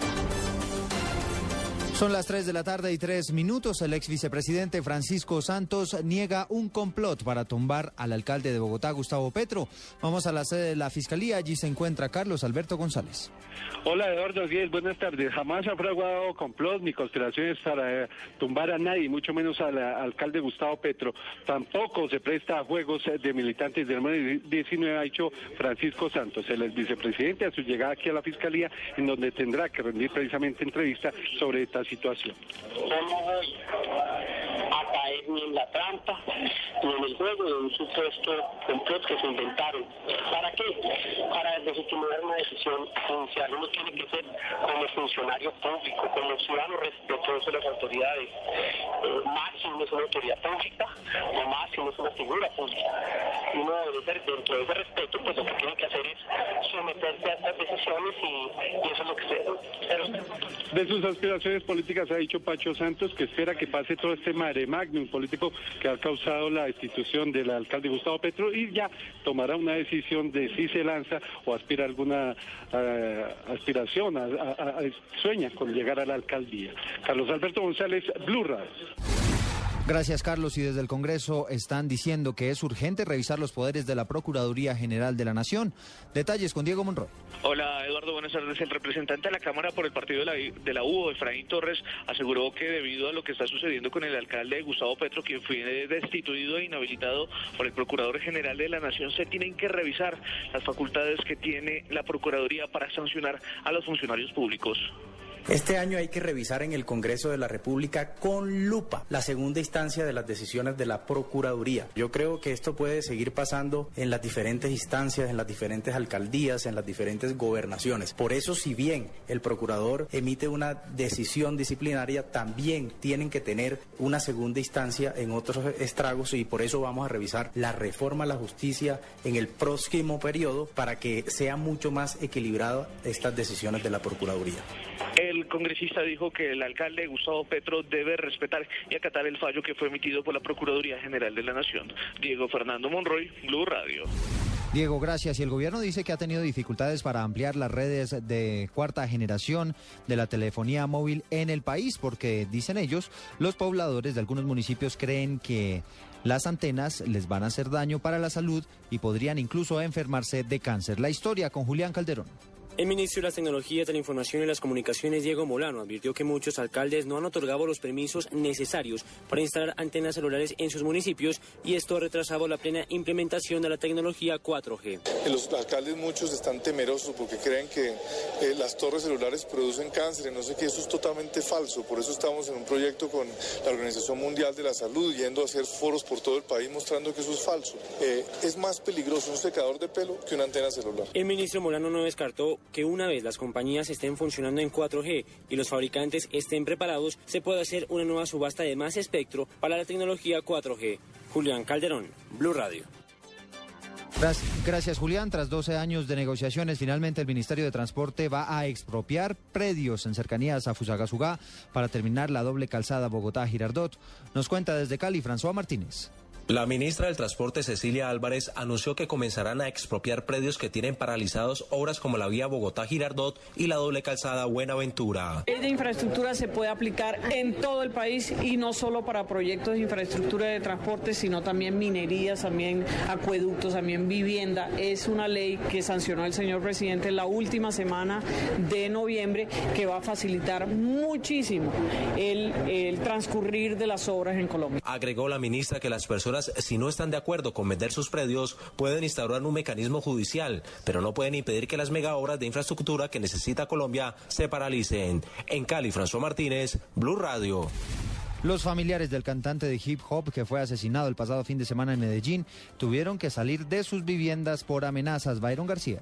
Son las 3 de la tarde y 3 minutos. El ex vicepresidente Francisco Santos niega un complot para tumbar al alcalde de Bogotá, Gustavo Petro. Vamos a la sede de la fiscalía. Allí se encuentra Carlos Alberto González. Hola Eduardo Díez, buenas tardes. Jamás ha fraguado complot ni conspiraciones para eh, tumbar a nadie, mucho menos al eh, alcalde Gustavo Petro. Tampoco se presta a juegos eh, de militantes del número 19, ha dicho Francisco Santos, el ex vicepresidente, a su llegada aquí a la fiscalía, en donde tendrá que rendir precisamente entrevista sobre esta situación. A caer ni en la trampa ni en el juego de un supuesto complot que se inventaron. ¿Para qué? Para desestimar una decisión judicial. Uno tiene que ser como funcionario público, como ciudadano respetuoso de las autoridades. Eh, máximo es una autoridad pública o máximo es una figura pública. Y uno debe ser, dentro de ese respeto, pues lo que tiene que hacer es someterse a estas decisiones y, y eso es lo que se De sus aspiraciones políticas ha dicho Pacho Santos que espera que pase todo este mare magnum político que ha causado la destitución del alcalde Gustavo Petro y ya tomará una decisión de si se lanza o aspira alguna aspiración, a- sueña con llegar a la alcaldía. Carlos Alberto González, Blue Radio. Gracias, Carlos. Y desde el Congreso están diciendo que es urgente revisar los poderes de la Procuraduría General de la Nación. Detalles con Diego Monroy. Hola Eduardo, buenas tardes. El representante de la Cámara por el partido de la, de la Efraín Torres, aseguró que debido a lo que está sucediendo con el alcalde Gustavo Petro, quien fue destituido e inhabilitado por el Procurador General de la Nación, se tienen que revisar las facultades que tiene la Procuraduría para sancionar a los funcionarios públicos. Este año hay que revisar en el Congreso de la República con lupa la segunda instancia de las decisiones de la Procuraduría. Yo creo que esto puede seguir pasando en las diferentes instancias, en las diferentes alcaldías, en las diferentes gobernaciones. Por eso, si bien el procurador emite una decisión disciplinaria, también tienen que tener una segunda instancia en otros estragos y por eso vamos a revisar la reforma a la justicia en el próximo periodo para que sea mucho más equilibrada estas decisiones de la Procuraduría. El congresista dijo que el alcalde Gustavo Petro debe respetar y acatar el fallo que fue emitido por la Procuraduría General de la Nación. Diego Fernando Monroy, Blue Radio. Diego, gracias. Y el gobierno dice que ha tenido dificultades para ampliar las redes de cuarta generación de la telefonía móvil en el país, porque, dicen ellos, los pobladores de algunos municipios creen que las antenas les van a hacer daño para la salud y podrían incluso enfermarse de cáncer. La historia con Julián Calderón. El ministro de las Tecnologías de la Información y las Comunicaciones, Diego Molano, advirtió que muchos alcaldes no han otorgado los permisos necesarios para instalar antenas celulares en sus municipios y esto ha retrasado la plena implementación de la tecnología 4G. Los alcaldes muchos están temerosos porque creen que eh, las torres celulares producen cáncer y no sé qué, eso es totalmente falso. Por eso estamos en un proyecto con la Organización Mundial de la Salud yendo a hacer foros por todo el país mostrando que eso es falso. Eh, es más peligroso un secador de pelo que una antena celular. El ministro Molano no descartó que una vez las compañías estén funcionando en 4G y los fabricantes estén preparados, se puede hacer una nueva subasta de más espectro para la tecnología 4G. Julián Calderón, Blue Radio. Gracias, Julián. Tras 12 años de negociaciones, finalmente el Ministerio de Transporte va a expropiar predios en cercanías a Fusagasugá para terminar la doble calzada Bogotá-Girardot. Nos cuenta desde Cali François Martínez. La ministra del Transporte, Cecilia Álvarez, anunció que comenzarán a expropiar predios que tienen paralizados obras como la vía Bogotá-Girardot y la doble calzada Buenaventura. Esta infraestructura se puede aplicar en todo el país y no solo para proyectos de infraestructura de transporte, sino también minerías, también acueductos, también vivienda. Es una ley que sancionó el señor presidente la última semana de noviembre que va a facilitar muchísimo el, el transcurrir de las obras en Colombia. Agregó la ministra que las personas si no están de acuerdo con vender sus predios, pueden instaurar un mecanismo judicial, pero no pueden impedir que las mega obras de infraestructura que necesita Colombia se paralicen. En Cali, François Martínez, Blue Radio. Los familiares del cantante de hip hop que fue asesinado el pasado fin de semana en Medellín tuvieron que salir de sus viviendas por amenazas. Byron García.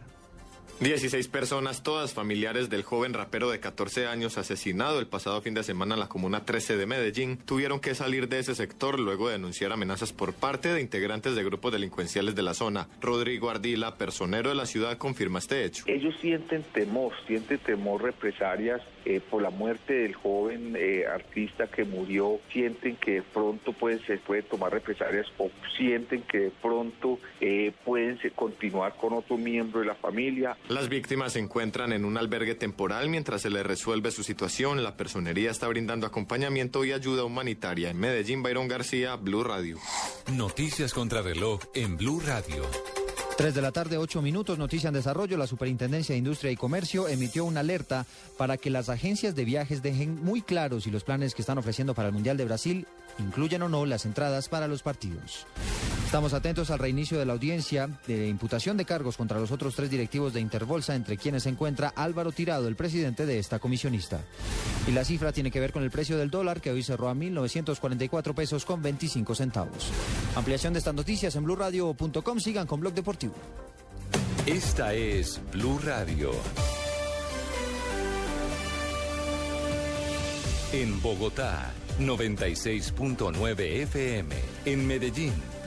16 personas, todas familiares del joven rapero de 14 años asesinado el pasado fin de semana en la comuna 13 de Medellín, tuvieron que salir de ese sector luego de denunciar amenazas por parte de integrantes de grupos delincuenciales de la zona. Rodrigo Ardila, personero de la ciudad, confirma este hecho. Ellos sienten temor, sienten temor represalias eh, por la muerte del joven eh, artista que murió, sienten que de pronto pueden, se puede tomar represalias o sienten que de pronto eh, pueden se- continuar con otro miembro de la familia. Las víctimas se encuentran en un albergue temporal mientras se les resuelve su situación. La personería está brindando acompañamiento y ayuda humanitaria. En Medellín, Byron García, Blue Radio. Noticias contra reloj en Blue Radio. 3 de la tarde, 8 minutos, noticia en desarrollo. La Superintendencia de Industria y Comercio emitió una alerta para que las agencias de viajes dejen muy claros si los planes que están ofreciendo para el Mundial de Brasil incluyen o no las entradas para los partidos. Estamos atentos al reinicio de la audiencia de imputación de cargos contra los otros tres directivos de Interbolsa, entre quienes se encuentra Álvaro Tirado, el presidente de esta comisionista. Y la cifra tiene que ver con el precio del dólar, que hoy cerró a 1.944 pesos con 25 centavos. Ampliación de estas noticias en blurradio.com. Sigan con Blog Deportivo. Esta es Blue Radio. En Bogotá, 96.9 FM. En Medellín,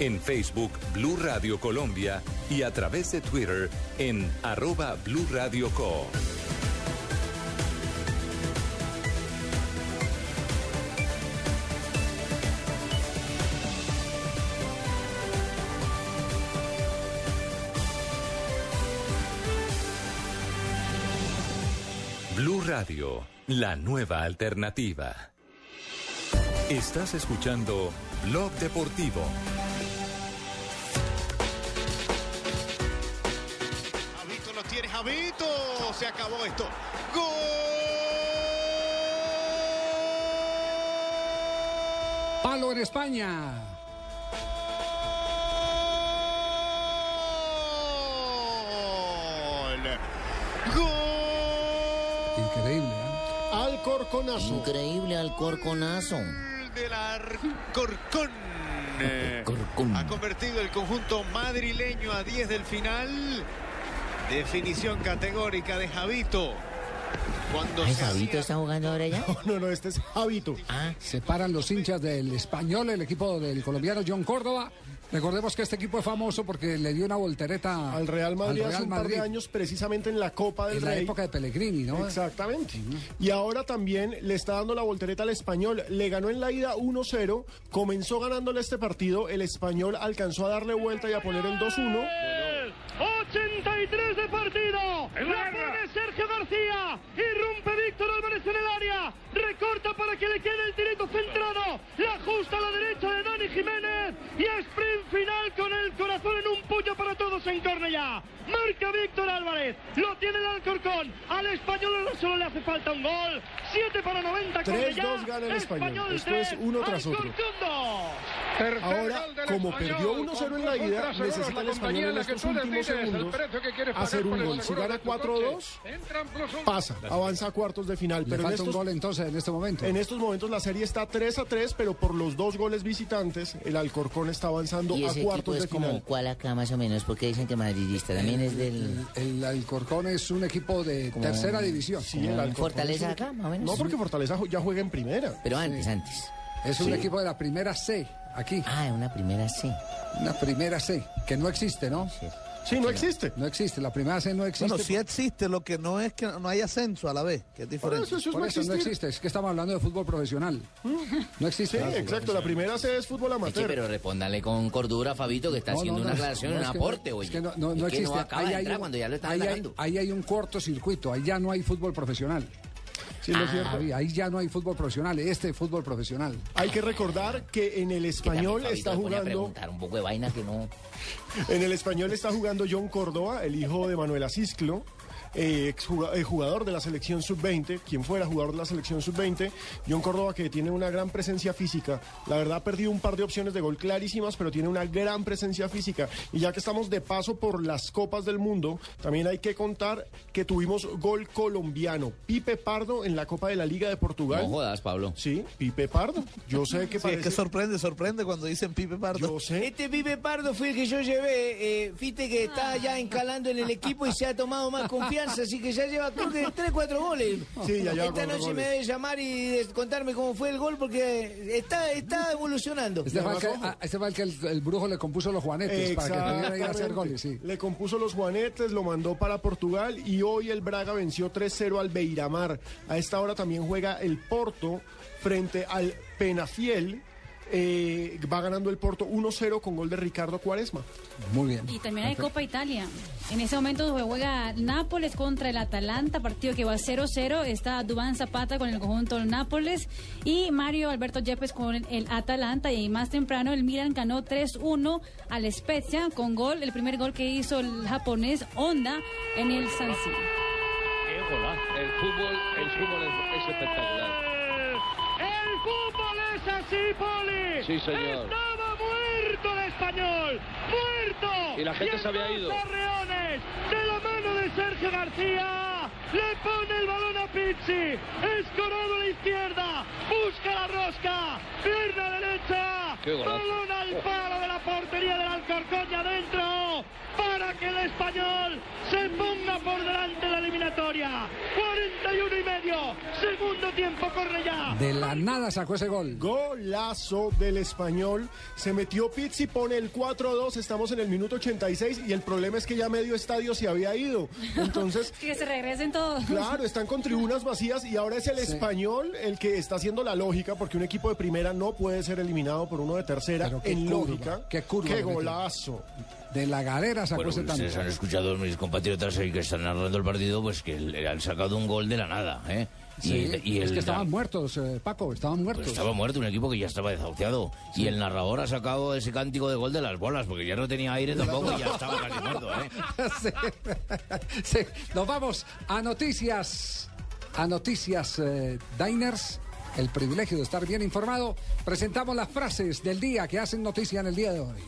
En Facebook Blue Radio Colombia y a través de Twitter en arroba Blue Radio Co. Blue Radio, la nueva alternativa. Estás escuchando Blog Deportivo. Javito. Se acabó esto. Palo en España. Increíble. ¿eh? Alcorconazo. Increíble Alcorconazo. Del Alcorcón. Eh, Ha convertido el conjunto madrileño a 10 del final. Definición categórica de Javito. Cuando Ay, se Fabito hacía- está jugando ahora ya. No, no, este es Javito. Se paran los hinchas del español, el equipo del colombiano John Córdoba. Recordemos que este equipo es famoso porque le dio una voltereta Al Real Madrid al hace Real un par de Madrid años, precisamente en la Copa del en la Rey. época de Pellegrini, ¿no? Exactamente. Y ahora también le está dando la voltereta al español. Le ganó en la ida 1-0, comenzó ganándole este partido. El español alcanzó a darle vuelta y a poner el 2-1. 83 de partido. La pone Sergio García. Irrumpe Víctor Álvarez en el área. Recorta para que le quede el tirito centrado. La ajusta a la derecha de Dani Jiménez. Y sprint final con el corazón en un puño para todos en Cornellá. Marca Víctor Álvarez. Lo tiene el Alcorcón. Al español solo le hace falta un gol. 7 para 90 Cornellá. 3-2 gana el español. Esto es uno tras otro. Ahora, como perdió 1-0 en la ida, necesita el español en estos últimos segundos hacer un gol. Si gana 4-2, pasa, avanza a cuartos de final. Pero en falta un estos, gol entonces en este momento. en estos momentos la serie está 3 a 3, pero por los dos goles visitantes, el Alcorcón está avanzando Y a ese equipo cuartos es de como final. cuál acá más o menos, porque dicen que madridista también es del... El Alcorcón es un equipo de Como- tercera división. Sí, el Alcorcón Fortaleza acá, más o menos. No, porque Fortaleza ya juega en primera. Pero antes, antes. Es un Sí. equipo de la primera C, aquí. Ah, una primera C. Una primera C, que no existe, ¿no? Sí, no existe. No existe, la primera C no existe. Bueno, sí existe, lo que no es que no hay ascenso a la vez, que es diferente. eso, eso es Por no eso no existe, es que estamos hablando de fútbol profesional. No existe. Sí, exacto. La primera C es fútbol Eche, amateur. pero respóndale con cordura, Fabito, que está No, haciendo no, una aclaración, no, un es que aporte, no, oye. Es que no, no, no Es que existe. no acaba Ahí de hay un- cuando ya lo están ahí hay, ahí hay un cortocircuito, ahí ya no hay fútbol profesional. Sí, lo Ah, cierto. Ahí, ahí ya no hay fútbol profesional, este es fútbol profesional. Hay que recordar que en el español está a jugando un poco de vaina que no... En el español está jugando John Córdoba, el hijo de Manuel Asisclo, eh, jugador de la selección sub-20, quien fuera jugador de la selección sub-20. John Córdoba que tiene una gran presencia física. La verdad ha perdido un par de opciones de gol clarísimas, pero tiene una gran presencia física. Y ya que estamos de paso por las Copas del Mundo, también hay que contar que tuvimos gol colombiano. Pipe Pardo en la Copa de la Liga de Portugal. No jodas, Pablo. Sí, Pipe Pardo. Yo sé que Sí, es parece... que sorprende, sorprende cuando dicen Pipe Pardo. Yo sé. Este Pipe Pardo fue el que yo llevé. Eh, Fíjate que está ya encalando en el equipo y se ha tomado más confianza, así que ya lleva creo que 3, 4 goles. Sí, ya lleva Esta noche goles. me debe llamar y contarme cómo fue el gol porque está, está evolucionando. Este fue el que, este fue el, que el, el brujo le compuso los juanetes para que pudiera ir a hacer goles, sí. Le compuso los juanetes, lo mandó para Portugal y hoy el Braga venció 3-0 al Beiramar. A esta hora también juega el Porto frente al Penafiel. Eh, va ganando el Porto 1-0 con gol de Ricardo Cuaresma. Muy bien. Y también hay Copa Italia. En ese momento se juega Nápoles contra el Atalanta, partido que va 0-0. Está Dubán Zapata con el conjunto del Nápoles y Mario Alberto Yepes con el Atalanta. Y más temprano el Milan ganó 3-1 al Spezia con gol, el primer gol que hizo el japonés Honda en el San Siro. El fútbol, el fútbol es, es espectacular. El fútbol es así, Poli. Sí, señor. Estaba muerto el español. Muerto. Y la gente se había ido. Torreones, de la mano de Sergio García. Le pone el balón a Pizzi. Escorado a la izquierda. Busca la rosca. Pierna derecha. Qué. Balón al palo de la portería del Alcorcón y Para que el español se ponga por delante la eliminatoria. 41 y medio. Segundo tiempo, corre ya. De la nada sacó ese gol. Golazo del español. Se metió Pizzi, pone el 4-2. Estamos en el minuto 86 y el problema es que ya medio estadio se había ido. Entonces, Que se regresen todos. claro, están con tribunas vacías y ahora es el Sí. español el que está haciendo la lógica porque un equipo de primera no puede ser eliminado por uno de tercera Pero qué en curva, lógica. qué curva Qué metió. De la galera sacó Bueno, ese ustedes tanto. han escuchado mis compatriotas ahí que están narrando el partido, pues que le han sacado un gol de la nada, ¿eh? Sí, y es el que estaban muertos, eh, Paco, estaban muertos. pues estaba muerto un equipo que ya estaba desahuciado. Y el narrador ha sacado ese cántico de gol de las bolas, porque ya no tenía aire tampoco y ya estaba casi muerto, ¿eh? Sí. Sí. Nos vamos a noticias. A noticias eh, Diners. El privilegio de estar bien informado. Presentamos las frases del día que hacen noticia en el día de hoy.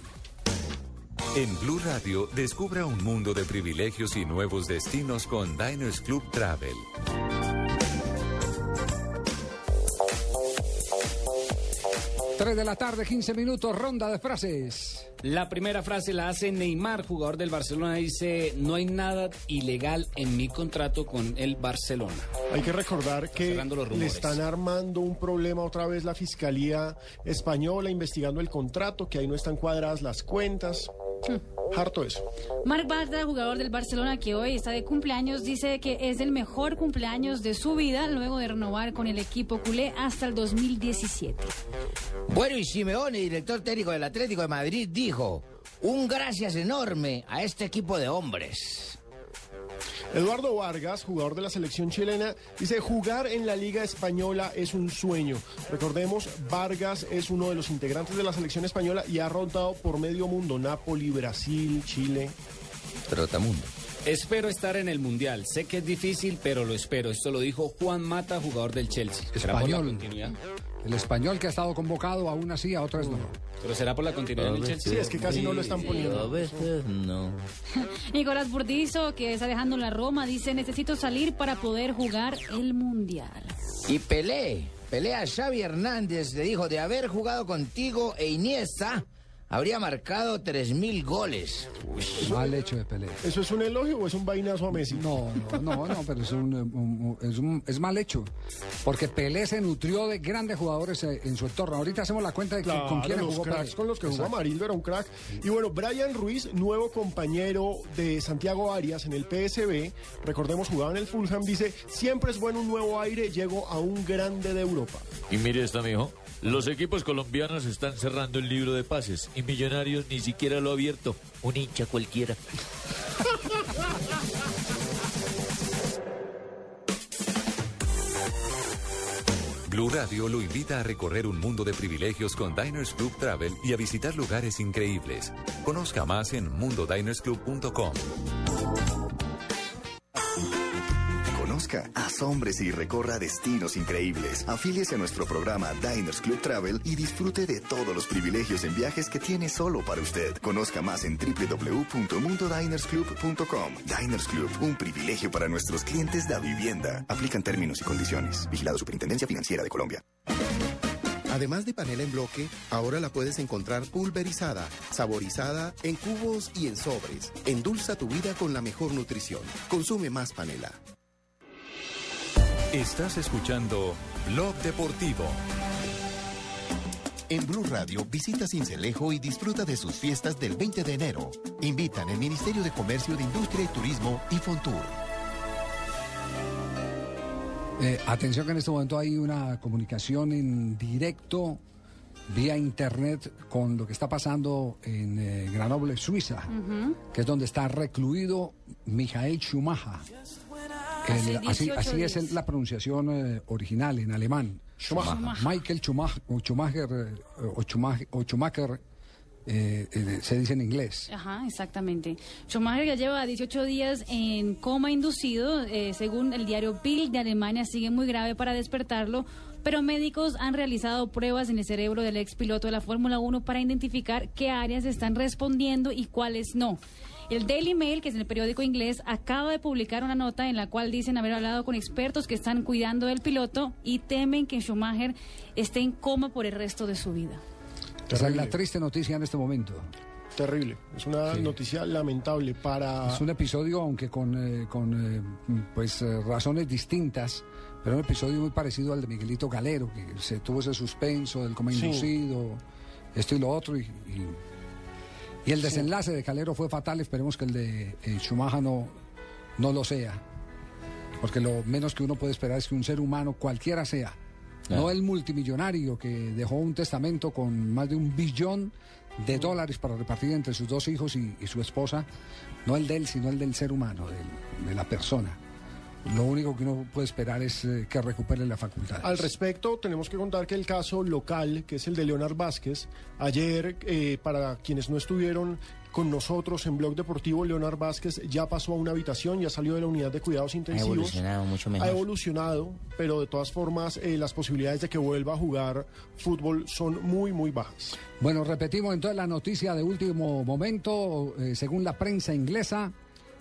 En Blue Radio, descubra un mundo de privilegios y nuevos destinos con Diners Club Travel. Tres de la tarde, 15 minutos, ronda de frases. La primera frase la hace Neymar, jugador del Barcelona. Dice, no hay nada ilegal en mi contrato con el Barcelona. Hay que recordar que le están armando un problema otra vez la Fiscalía Española investigando el contrato, que ahí no están cuadradas las cuentas. Harto eso. Marc Bartra, jugador del Barcelona que hoy está de cumpleaños, dice que es el mejor cumpleaños de su vida luego de renovar con el equipo culé hasta el 2017. Bueno, y Simeone, director técnico del Atlético de Madrid, dijo, un gracias enorme a este equipo de hombres. Eduardo Vargas, jugador de la selección chilena, dice, jugar en la Liga Española es un sueño. Recordemos, Vargas es uno de los integrantes de la selección española y ha rotado por medio mundo, Napoli, Brasil, Chile. Trotamundo. Espero estar en el Mundial. Sé que es difícil, pero lo espero. Esto lo dijo Juan Mata, jugador del Chelsea. ¿Será por la Español. continuidad? El español que ha estado convocado aún así, a otras no. ¿Pero será por la continuidad en el Chelsea? Sí, es que casi no lo están poniendo. A veces no. Nicolás Burdizo, que está dejando la Roma, dice, necesito salir para poder jugar el Mundial. Y Pelé, Pelé a Xavi Hernández le dijo, de haber jugado contigo e Iniesta, habría marcado 3.000 goles. Mal hecho de pelea. ¿Eso es un elogio o es un vainazo a Messi? No, no, no, no, pero es, un, un- un- es, un- es mal hecho. Porque Pelé se nutrió de grandes jugadores eh, en su entorno. Ahorita hacemos la cuenta de que- Claro, con quién los jugó cracks Pelé. con los que jugó. Amarildo era un crack. Y bueno, Brian Ruiz, nuevo compañero de Santiago Arias en el PSB, recordemos jugaba en el Fulham, dice, siempre es bueno un nuevo aire, llego a un grande de Europa. Y mire esta, mijo. Los equipos colombianos están cerrando el libro de pases y Millonarios ni siquiera lo ha abierto. Un hincha cualquiera. Blue Radio lo invita a recorrer un mundo de privilegios con Diners Club Travel y a visitar lugares increíbles. Conozca más en mundodinersclub.com. Conozca, asómbrese y recorra destinos increíbles. Afíliese a nuestro programa Diners Club Travel y disfrute de todos los privilegios en viajes que tiene solo para usted. Conozca más en www.mundodinersclub.com. Diners Club, un privilegio para nuestros clientes de vivienda. Aplican términos y condiciones. Vigilado Superintendencia Financiera de Colombia. Además de panela en bloque, ahora la puedes encontrar pulverizada, saborizada, en cubos y en sobres. Endulza tu vida con la mejor nutrición. Consume más panela. Estás escuchando Blog Deportivo. En Blue Radio visita Cincelejo y disfruta de sus fiestas del 20 de enero. Invitan el Ministerio de Comercio, de Industria y Turismo y Fontur. Eh, atención que en este momento hay una comunicación en directo vía internet con lo que está pasando en eh, Grenoble, Suiza, que es donde está recluido Michael Schumacher. El- así, 18 así es la pronunciación eh, original en alemán. Schumacher. Schumacher. Michael Schumacher, o Schumacher, o Schumacher, o Schumacher, eh, eh, se dice en inglés. Ajá, exactamente. Schumacher ya lleva 18 días en coma inducido. eh, según el diario Bild de Alemania, sigue muy grave para despertarlo. Pero médicos han realizado pruebas en el cerebro del ex piloto de la Fórmula 1 para identificar qué áreas están respondiendo y cuáles no. El Daily Mail, que es el periódico inglés, acaba de publicar una nota en la cual dicen haber hablado con expertos que están cuidando del piloto y temen que Schumacher esté en coma por el resto de su vida. Esa es la triste noticia en este momento. terrible. Es una Sí. noticia lamentable para... Es un episodio, aunque con, eh, con eh, pues eh, razones distintas, pero un episodio muy parecido al de Miguelito Galero, que se tuvo ese suspenso del coma Sí. inducido, esto y lo otro, y, y- y el desenlace de Calero fue fatal, esperemos que el de eh, Schumacher no, no lo sea, porque lo menos que uno puede esperar es que un ser humano, cualquiera sea, Claro. no el multimillonario que dejó un testamento con más de un billón de dólares para repartir entre sus dos hijos y, y su esposa, no el de él, sino el del ser humano, del- de la persona. Lo único que uno puede esperar es eh, que recupere la facultad. Al respecto, tenemos que contar que el caso local, que es el de Leonard Vázquez, ayer, eh, para quienes no estuvieron con nosotros en Blog Deportivo, Leonard Vázquez ya pasó a una habitación, ya salió de la unidad de cuidados intensivos. evolucionado mucho mejor. Ha evolucionado, pero de todas formas eh, las posibilidades de que vuelva a jugar fútbol son muy, muy bajas. Bueno, repetimos entonces la noticia de último momento, eh, según la prensa inglesa,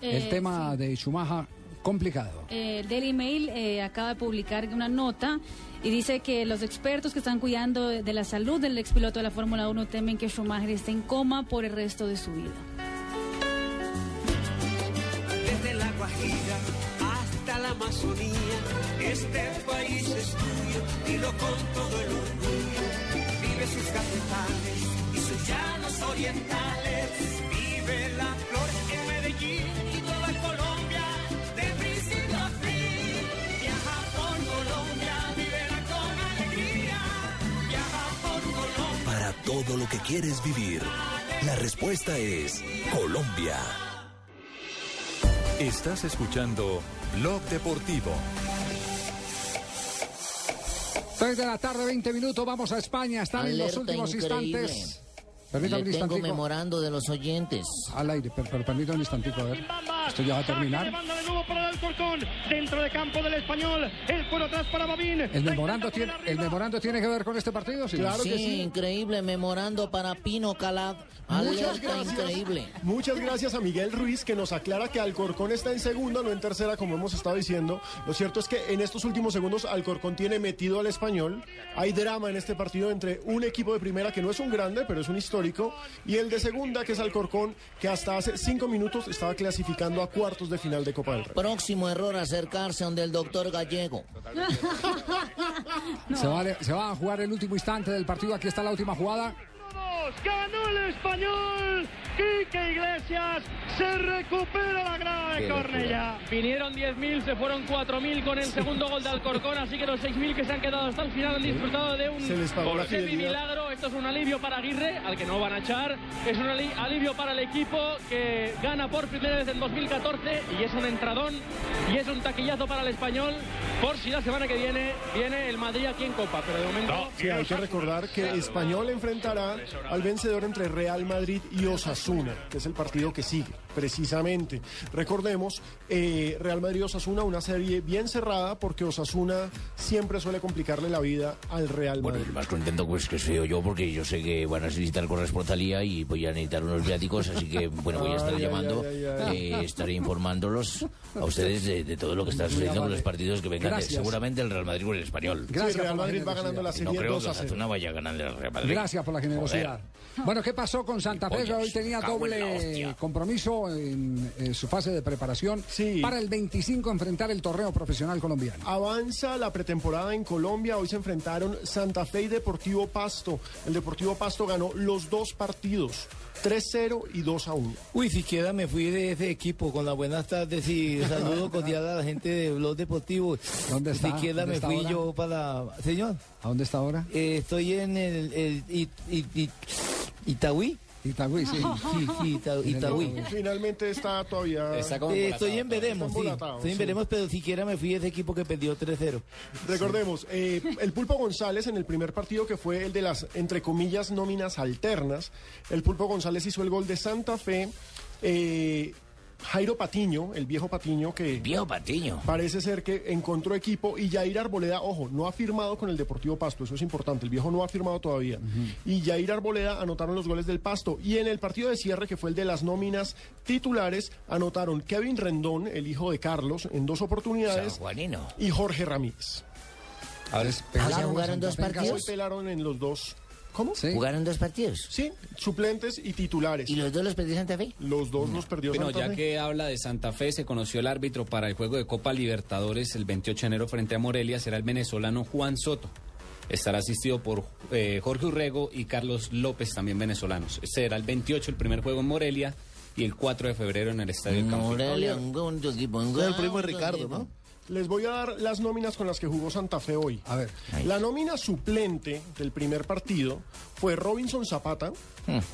el tema de Schumacher complicado. Eh, el Daily Mail eh, acaba de publicar una nota y dice que los expertos que están cuidando de, de la salud del expiloto de la Fórmula 1 temen que Schumacher esté en coma por el resto de su vida. Desde la Guajira hasta la Amazonía, este país todo lo que quieres vivir, la respuesta es Colombia. Estás escuchando Blog Deportivo. 3 de la tarde, 20 minutos, vamos a España, están en los últimos increíble. instantes. Permítame un Le tengo instantico. memorando de los oyentes. Al aire, pero, pero permítame un instantico, a ver. Esto ya va a terminar. Dentro de campo del español. El cuero atrás para Babín. ¿El memorando, tiene, ¿El memorando tiene que ver con este partido? Sí, sí, increíble, memorando para Pino Calab. Muchas gracias. increíble. Muchas gracias a Miguel Ruiz que nos aclara que Alcorcón está en segunda, no en tercera, como hemos estado diciendo. Lo cierto es que en estos últimos segundos Alcorcón tiene metido al español. Hay drama en este partido entre un equipo de primera que no es un grande, pero es un histórico, y el de segunda, que es Alcorcón, que hasta hace cinco minutos estaba clasificando a cuartos de final de Copa del Rey. Próximo error, acercarse donde el doctor Gallego. Se, va, a- se va a jugar el último instante del partido. Aquí está la última jugada. Ganó el español. Quique Iglesias se recupera la grada de Cornella. Vinieron 10.000, se fueron 4.000 con el segundo gol de Alcorcón, así que los 6.000 que se han quedado hasta el final han disfrutado de un Se les pagó la semi fidelidad. milagro. Esto es un alivio para Aguirre, al que no van a echar. Es un ali- alivio para el equipo que gana por primera vez en 2014 y es un entradón y es un taquillazo para el español por si la semana que viene viene el Madrid aquí en Copa. Pero de momento... Sí, hay que recordar que Español enfrentará al vencedor entre Real Madrid y Osasuna, que es el partido que sigue, precisamente. Recordemos, eh, Real Madrid-Osasuna, una serie bien cerrada, porque Osasuna siempre suele complicarle la vida al Real Bueno, Madrid. el más contento pues que soy yo porque yo sé que van a necesitar corresponsalía y voy a necesitar unos viáticos, así que bueno, voy a estar Ay, llamando, ay, ay, ay. eh, estaré informándolos a ustedes de, de todo lo que está sucediendo con los partidos que vengan, de- Gracias. seguramente el Real Madrid o el Español. Gracias Sí, Real Madrid va ganando la Y no serie creo 2 que a 0. Osasuna vaya ganando el Real Madrid. Gracias por la generosidad. Bueno, ¿qué pasó con Santa Fe? Hoy tenía doble hostia. En, eh, su fase de preparación para el 25 enfrentar el torneo profesional colombiano. Avanza la pretemporada en Colombia. Hoy se enfrentaron Santa Fe y Deportivo Pasto. El Deportivo Pasto ganó los dos partidos, 3-0 y 2-1. Uy, siquiera me fui de ese equipo con las buenas tardes y saludo cordial a la gente de Blog Deportivo. ¿Dónde está? Siquiera ¿Dónde me está fui ahora? yo para... Señor. ¿A dónde está ahora? Eh, estoy en el, el It- It- It- Itagüí. Sí. Sí, sí, Ita- Itagüí. Finalmente está todavía. Eh, estoy en veremos, sí. Estoy en sí. veremos, pero siquiera me fui de ese equipo que perdió 3-0. Recordemos, eh, el Pulpo González en el primer partido que fue el de las, entre comillas, nóminas alternas, el Pulpo González hizo el gol de Santa Fe. eh, Jairo Patiño, el viejo Patiño que... viejo Patiño. Parece ser que encontró equipo y Jair Arboleda, ojo, no ha firmado con el Deportivo Pasto, eso es importante, el viejo no ha firmado todavía. Y Jair Arboleda anotaron los goles del Pasto. Y en el partido de cierre, que fue el de las nóminas titulares, anotaron Kevin Rendón, el hijo de Carlos, en dos oportunidades. San Juanino. Y Jorge Ramírez. ¿Ah, se jugaron dos partidos? Hoy pelaron en los dos ¿Cómo? ¿Jugaron dos partidos? Sí, suplentes y titulares. ¿Y los dos los perdió Santa Fe? Los dos los perdió Bueno, Santa ya Fe. que habla de Santa Fe, se conoció el árbitro para el juego de Copa Libertadores el 28 de enero frente a Morelia. Será el venezolano Juan Soto. Estará asistido por eh, Jorge Urrego y Carlos López, también venezolanos. Será el 28 el primer juego en Morelia y el 4 de febrero en el Estadio del Campín. Morelia, un el primo Ricardo. ¿no? Les voy a dar las nóminas con las que jugó Santa Fe hoy. A ver. La nómina suplente del primer partido fue Robinson Zapata,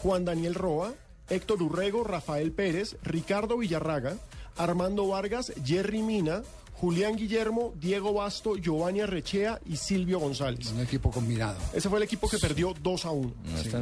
Juan Daniel Roa, Héctor Urrego, Rafael Pérez, Ricardo Villarraga, Armando Vargas, Jerry Mina, Julián Guillermo, Diego Basto, Giovanni Arrechea y Silvio González. Un equipo combinado. Ese fue el equipo que perdió 2 a 1.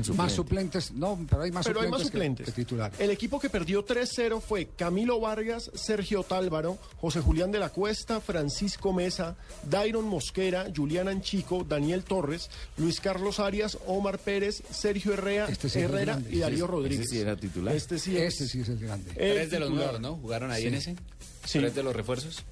Sí. Más suplentes, no, pero hay más Pero hay suplentes, más que- suplentes. Que, titulares. El equipo que perdió 3-0 fue Camilo Vargas, Sergio Tálvaro, José Julián de la Cuesta, Francisco Mesa, Dairon Mosquera, Julián Anchico, Daniel Torres, Luis Carlos Arias, Omar Pérez, Sergio Herrera, Este sí Herrera y Darío Ese- Rodríguez. ese sí era titular. Este sí es. Este sí es el grande. el Tres de los nuevos, ¿no? ¿Jugaron ahí Sí. en ese? Sí. Tres de los refuerzos.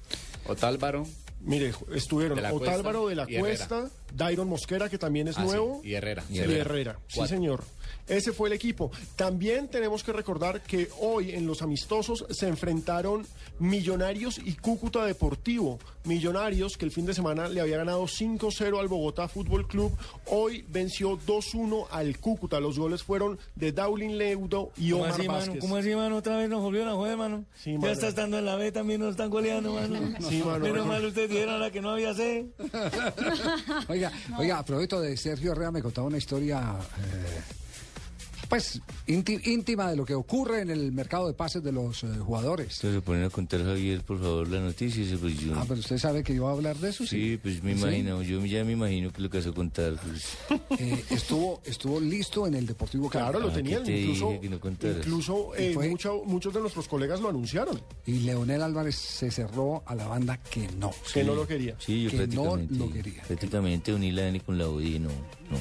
Otálvaro. Mire, estuvieron De la Cuesta Otálvaro de la. Cuesta, Dairon Mosquera, que también es Ah, sí, nuevo. y Herrera. Y Herrera. Herrera. Sí, señor. Ese fue el equipo. También tenemos que recordar que hoy en los amistosos se enfrentaron Millonarios y Cúcuta Deportivo. Millonarios, que el fin de semana le había ganado 5-0 al Bogotá Fútbol Club, hoy venció 2-1 al Cúcuta. Los goles fueron de Daulin Leudo y ¿Cómo Omar así, mano? Vázquez. ¿Cómo así, mano? Otra vez nos volvieron a joder, mano. Sí, ya mano. está estando en la B, también nos están goleando, mano. Sí, mano. Menos mal ustedes dijeron ahora que no había C. Oiga, oiga, a propósito de Sergio Herrera, me contaba una historia, eh, pues, ínti- íntima de lo que ocurre en el mercado de pases de los eh, jugadores. Entonces, ponen a contar, Javier, por favor, la noticia. Pues, yo- Ah, pero usted sabe que iba a hablar de eso, sí. Sí, pues me ¿Sí? imagino, yo ya me imagino que lo que vas a contar. Pues. Eh, estuvo, estuvo listo en el Deportivo Cali. Claro, lo Ah, tenían. te Incluso, no incluso eh, fue- mucho- muchos de nuestros colegas lo anunciaron. Y Leonel Álvarez se cerró a la banda que no. Que no lo quería. Sí, yo Que no prácticamente. lo quería. Prácticamente uní la N con la ODI, no. no.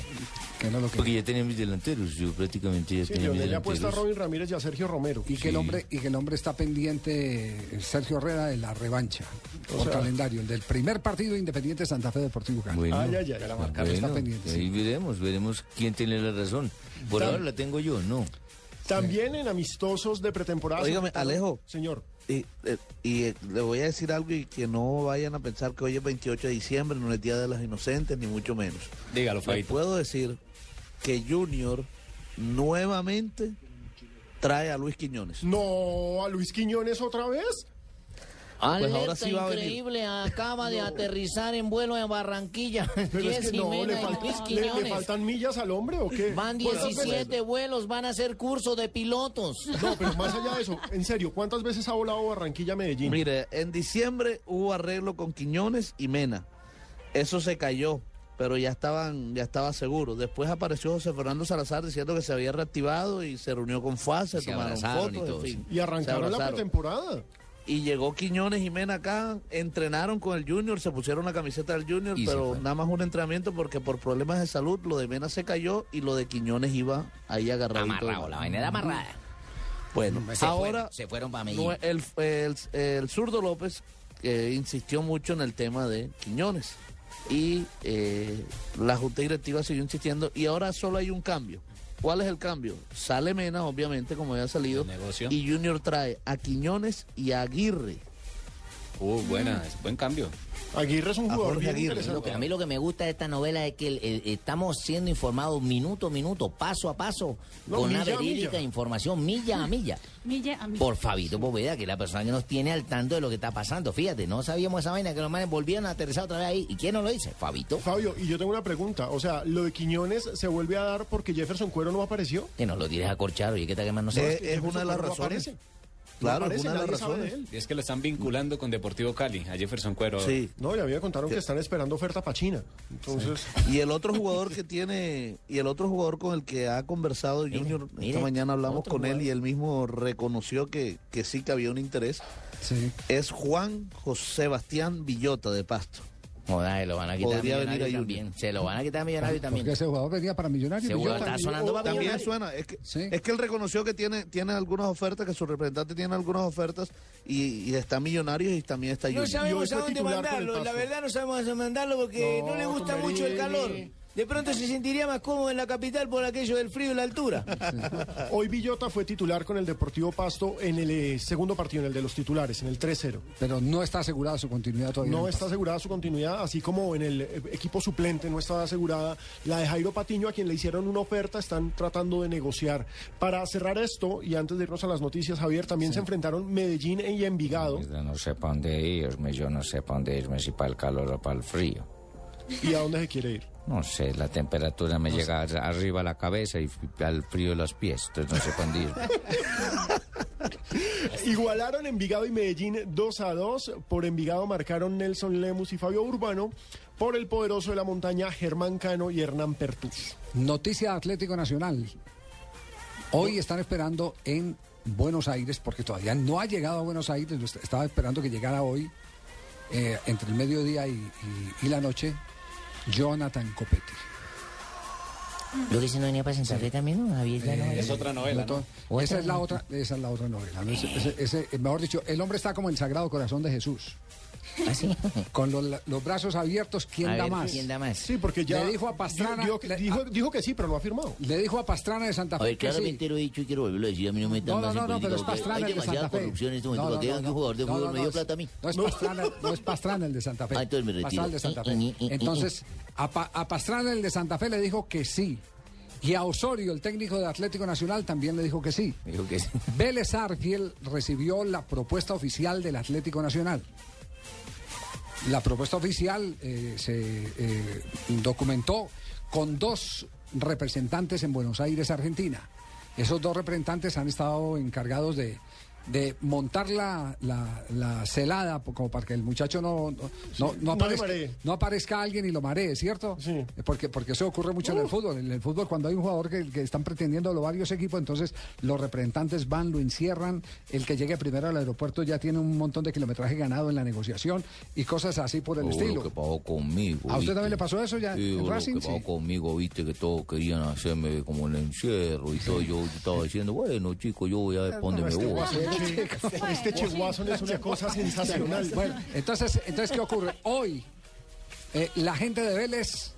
Que no lo Porque ya tenía mis delanteros, yo prácticamente ya Sí, Leonel le apuesta a. Robin Ramírez y a Sergio Romero. Y que, el hombre, y que el hombre está pendiente, Sergio Herrera, de la revancha O por sea- calendario, el del primer partido Independiente Santa Fe Deportivo Cali. Bueno, la ah, marca está bueno, pendiente. ahí sí. veremos, veremos quién tiene la razón. Por ahora la tengo yo, no. También en amistosos de pretemporada. Óigame, Alejo. Señor. Y, eh, y, eh, le voy a decir algo y que no vayan a pensar que hoy es 28 de diciembre, no es Día de las Inocentes, ni mucho menos. Dígalo, Fabito. puedo decir que Junior nuevamente trae a Luis Quiñones. No, a Luis Quiñones otra vez. Pues ahora sí va a venir. increíble, acaba de aterrizar en vuelo en Barranquilla. Pero es que no, le, falta- le- faltan millas al hombre o qué? Van ¿Cuántas 17 veces- vuelos, van a hacer curso de pilotos. No, pero más allá de eso, en serio, ¿cuántas veces ha volado Barranquilla a Medellín? Mire, en diciembre hubo arreglo con Quiñones y Mena. Eso se cayó, pero ya estaban, ya estaba seguro. Después apareció José Fernando Salazar diciendo que se había reactivado y se reunió con FAS, se, tomaron y fotos, todo, en fin. Y arrancaron la pretemporada. Y llegó Quiñones y Mena acá, entrenaron con el Junior, se pusieron la camiseta del Junior, Y pero nada más un entrenamiento porque por problemas de salud lo de Mena se cayó y lo de Quiñones iba ahí agarrado. Amarrado, la vaina era amarrada. Bueno, Se ahora fueron, se fueron para Medellín. no, el, el, el zurdo López eh, insistió mucho en el tema de Quiñones y eh, la junta directiva siguió insistiendo y ahora solo hay un cambio. ¿Cuál es el cambio? Sale Mena, obviamente, como había salido, y Junior trae a Quiñones y a Aguirre. Uh, buena, es buen cambio. Aguirre es un A jugador Jorge bien Aguirre, interesante. Lo que a mí lo que me gusta de esta novela es que el- el- estamos siendo informados minuto a minuto, paso a paso, No, con una verídica milla. información, milla a milla. Milla a milla. Por Fabito Poveda, que es la persona que nos tiene al tanto de lo que está pasando. Fíjate, no sabíamos esa vaina, que los manes volvieron a aterrizar otra vez ahí. ¿Y quién nos lo dice? Fabito. Fabio, y yo tengo una pregunta. O sea, ¿lo de Quiñones se vuelve a dar porque Jefferson Cuero no apareció? Que nos lo tires a corchar, oye, ¿qué tal que más no Eh, sabes? es una de las no razones. aparece. Claro, no es aparece, una de las de razones. Y es que lo están vinculando con Deportivo Cali, a Jefferson Cuero. Sí. No, y a mí me contaron que están esperando oferta para China. Entonces, Y el otro jugador que tiene, y el otro jugador con el que ha conversado Junior, esta mañana hablamos con él y él mismo reconoció que, que sí que había un interés, Sí. es Juan José Sebastián Villota de Pasto. Joder, se lo van a quitar a venir Millonario a también. Se lo van a quitar a Millonario también. Porque ese jugador venía para Millonarios. Ese jugador está sonando para También Millonario. suena, es que, Sí. es que él reconoció que tiene, tiene algunas ofertas, que su representante tiene algunas ofertas y, y está Millonarios y también está No Junior. Sabemos a dónde mandarlo, la verdad no sabemos a dónde mandarlo porque no, No, le gusta mucho el calor. De pronto se sentiría más cómodo en la capital por aquello del frío y la altura. Hoy Villota fue titular con el Deportivo Pasto en el eh, segundo partido, en el de los titulares, en el 3-0. Pero no está asegurada su continuidad todavía. No está asegurada su continuidad, así como en el eh, equipo suplente no está asegurada la de Jairo Patiño, a quien le hicieron una oferta, están tratando de negociar. Para cerrar esto, y antes de irnos a las noticias, Javier, también se enfrentaron Medellín y Envigado. Yo no sé para dónde irme, yo no sé para dónde irme, si para el calor o para el frío. ¿Y a dónde se quiere ir? No sé, la temperatura me llega arriba a la cabeza y al frío los pies, entonces no sé irme. Igualaron Envigado y Medellín 2 a 2. Por Envigado marcaron Nelson Lemus y Fabio Urbano. Por el poderoso de la montaña, Germán Cano y Hernán Pertús. Noticia de Atlético Nacional. Hoy están esperando en Buenos Aires, porque todavía no ha llegado a Buenos Aires, estaba esperando que llegara hoy, eh, entre el mediodía y, y- y la noche, Jonathan Copete. Lo que se no venía para Santa Fe también, ¿no? Javier, ya no. Eh, Es otra novela, no, Esa es la otra, esa es la otra novela. ¿no? Ese- ese- ese- mejor dicho, el hombre está como el Sagrado Corazón de Jesús. ¿Ah, sí? Con los, los brazos abiertos, ¿quién A da ver, más? ¿quién da más? Sí, porque ya. Le dijo a Pastrana- Dijo, dijo- dijo- dijo que sí, pero no ha firmado. Le dijo a Pastrana de Santa A Fe ver, que sí. claramente lo he dicho y quiero volverlo a decir. A mí no me metan No, no, más en no, no, política pero es Pastrana el de Santa Fe. corrupción en este momento. No, no, no, un jugador de no, fútbol no, me no, dio es- plata a mí. No es Pastrana, no es Pastrana el de Santa Fe. Ah, entonces me retiro. Pastrana el de Santa Fe. Entonces, a, Pa- a Pastrana el de Santa Fe le dijo que sí. Y a Osorio, el técnico de Atlético Nacional, también le dijo que sí. Dijo que sí. Vélez Arfiel recibió la propuesta oficial del Atlético Nacional. La propuesta oficial eh, se eh, documentó con dos representantes en Buenos Aires, Argentina. Esos dos representantes han estado encargados de, de montar la, la, la celada como para que el muchacho no, no, no, no no le aparezca, no aparezca alguien y lo maree, ¿cierto? Sí. Porque, porque eso ocurre mucho en el fútbol. En el fútbol, cuando hay un jugador que, que están pretendiendo los varios equipos, entonces los representantes van, lo encierran. El que llegue primero al aeropuerto ya tiene un montón de kilometraje ganado en la negociación y cosas así por el Oh, estilo. Lo que pasó conmigo. ¿A usted ¿viste? también le pasó eso ya Sí, en lo Racing? que pasó Sí. conmigo, viste, que todos querían hacerme como el encierro y todo. Yo estaba diciendo, bueno, chicos, yo voy a ver pa' dónde me este este Cheguazón es una cosa sensacional. Bueno, entonces, entonces, ¿qué ocurre? Hoy, eh, la gente de Vélez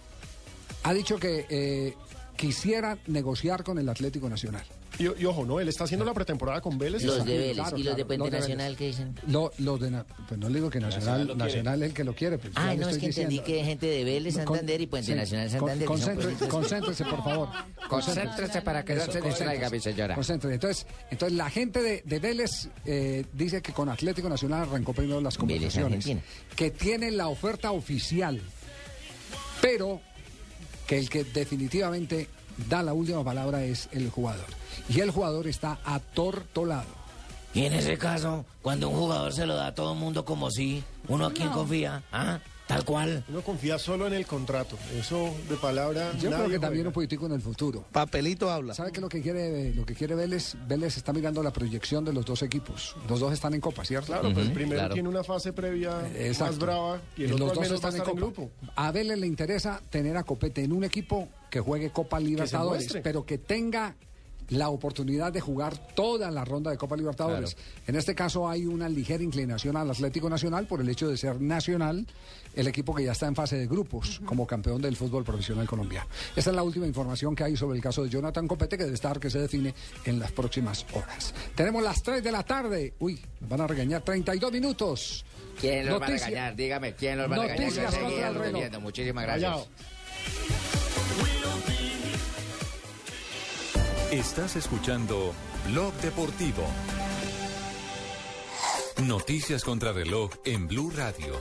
ha dicho que eh, quisiera negociar con el Atlético Nacional. Y, y ojo, ¿no? Él está haciendo la pretemporada con Vélez. Los de Vélez claro, y los de Puente Nacional, ¿qué dicen? Lo- los de pues no le digo que Nacional, Nacional, es el que lo quiere. Pues, le no, es que entendí que hay gente de Vélez, Con- Santander y Puente sí, Nacional con- Santander. que son concéntre- pueblitos. concéntrese, por favor. Concéntrese para que no se distraiga, mi señora. Concéntrese. Entonces, entonces la gente de, de Vélez eh, dice que con Atlético Nacional arrancó primero las Vélez, conversaciones. Argentina. Que tiene la oferta oficial, pero que el que definitivamente da la última palabra es el jugador. Y el jugador está atortolado. Y en ese caso, cuando un jugador se lo da a todo el mundo como si, ¿uno a quién confía? ¿Ah? Tal cual. Uno confía solo en el contrato. Eso de palabra. Yo creo que también un político en el futuro. Papelito habla. ¿Sabe qué es lo que quiere lo que quiere Vélez? Vélez está mirando la proyección de los dos equipos. Los dos están en Copa, ¿cierto? Claro, pues el primero claro. tiene una fase previa más brava y el Y otro los dos menos va a están en estar en Copa. grupo. A Vélez le interesa tener a Copete en un equipo que juegue Copa Libertadores, pero que tenga la oportunidad de jugar toda la ronda de Copa Libertadores. En este caso hay una ligera inclinación al Atlético Nacional por el hecho de ser nacional, el equipo que ya está en fase de grupos como campeón del fútbol profesional colombiano. Esta es la última información que hay sobre el caso de Jonathan Copete que debe estar que se define en las próximas horas. Tenemos las 3 de la tarde. Uy, nos van a regañar 32 minutos. ¿Quién los va a regañar? Dígame, ¿quién los va a regañar? Noticias seguiré contra el reloj. bebiendo. Muchísimas gracias. Callao. Estás escuchando Blog Deportivo. Noticias contra reloj en Blue Radio.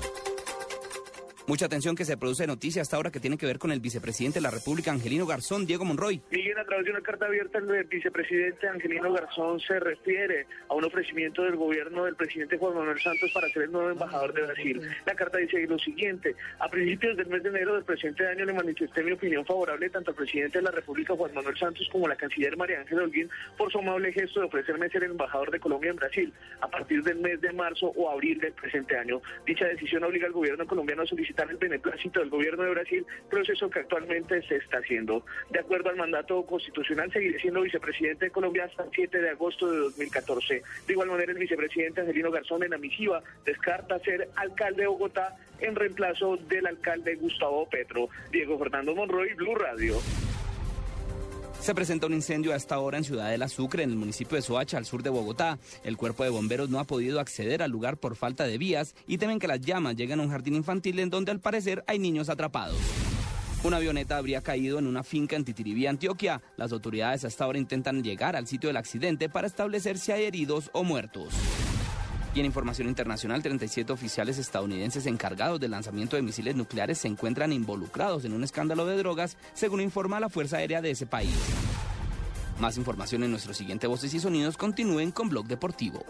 Mucha atención que se produce noticia hasta ahora que tiene que ver con el vicepresidente de la República, Angelino Garzón, Diego Monroy. Miguel, a través de una carta abierta, el vicepresidente Angelino Garzón se refiere a un ofrecimiento del gobierno del presidente Juan Manuel Santos para ser el nuevo embajador de Brasil. La carta dice lo siguiente, a principios del mes de enero del presente año le manifesté mi opinión favorable tanto al presidente de la República Juan Manuel Santos como a la canciller María Ángela Holguín por su amable gesto de ofrecerme ser el embajador de Colombia en Brasil a partir del mes de marzo o abril del presente año. Dicha decisión obliga al gobierno colombiano a solicitar solicitar el beneplácito del gobierno de Brasil, proceso que actualmente se está haciendo. De acuerdo al mandato constitucional, seguiré siendo vicepresidente de Colombia hasta el 7 de agosto de 2014. De igual manera, el vicepresidente Angelino Garzón en la descarta ser alcalde de Bogotá en reemplazo del alcalde Gustavo Petro. Diego Fernando Monroy, Blue Radio. Se presenta un incendio a esta hora en Ciudad del Sucre, en el municipio de Soacha, al sur de Bogotá. El cuerpo de bomberos no ha podido acceder al lugar por falta de vías y temen que las llamas lleguen a un jardín infantil en donde al parecer hay niños atrapados. Una avioneta habría caído en una finca en Titiribí, Antioquia. Las autoridades hasta ahora intentan llegar al sitio del accidente para establecer si hay heridos o muertos. Y en información internacional, 37 oficiales estadounidenses encargados del lanzamiento de misiles nucleares se encuentran involucrados en un escándalo de drogas, según informa la Fuerza Aérea de ese país. Más información en nuestro siguiente Voces y Sonidos. Continúen con Blog Deportivo.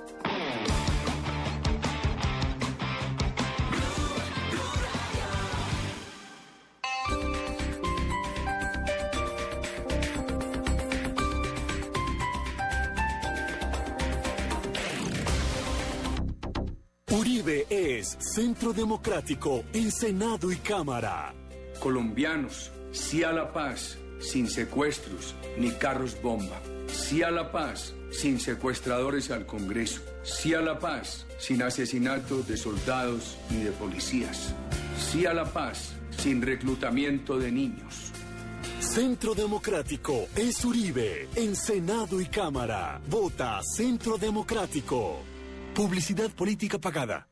Centro Democrático en Senado y Cámara. Colombianos, sí a la paz, sin secuestros ni carros bomba. Sí a la paz, sin secuestradores al Congreso. Sí a la paz, sin asesinatos de soldados ni de policías. Sí a la paz, sin reclutamiento de niños. Centro Democrático es Uribe en Senado y Cámara. Vota Centro Democrático. Publicidad política pagada.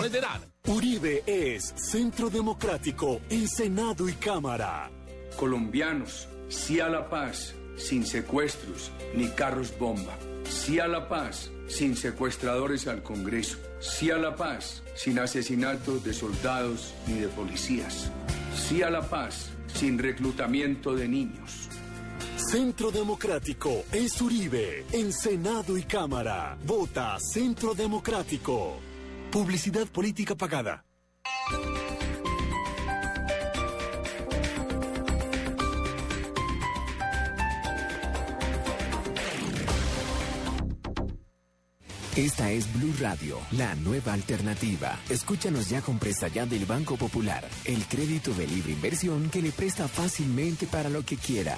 de edad. Uribe es Centro Democrático en Senado y Cámara. Colombianos, sí a la paz, sin secuestros ni carros bomba. Sí a la paz, sin secuestradores al Congreso. Sí a la paz, sin asesinatos de soldados ni de policías. Sí a la paz, sin reclutamiento de niños. Centro Democrático es Uribe en Senado y Cámara. Vota Centro Democrático. Publicidad política pagada. Esta es Blue Radio, la nueva alternativa. Escúchanos ya con presta ya del Banco Popular, el crédito de libre inversión que le presta fácilmente para lo que quiera.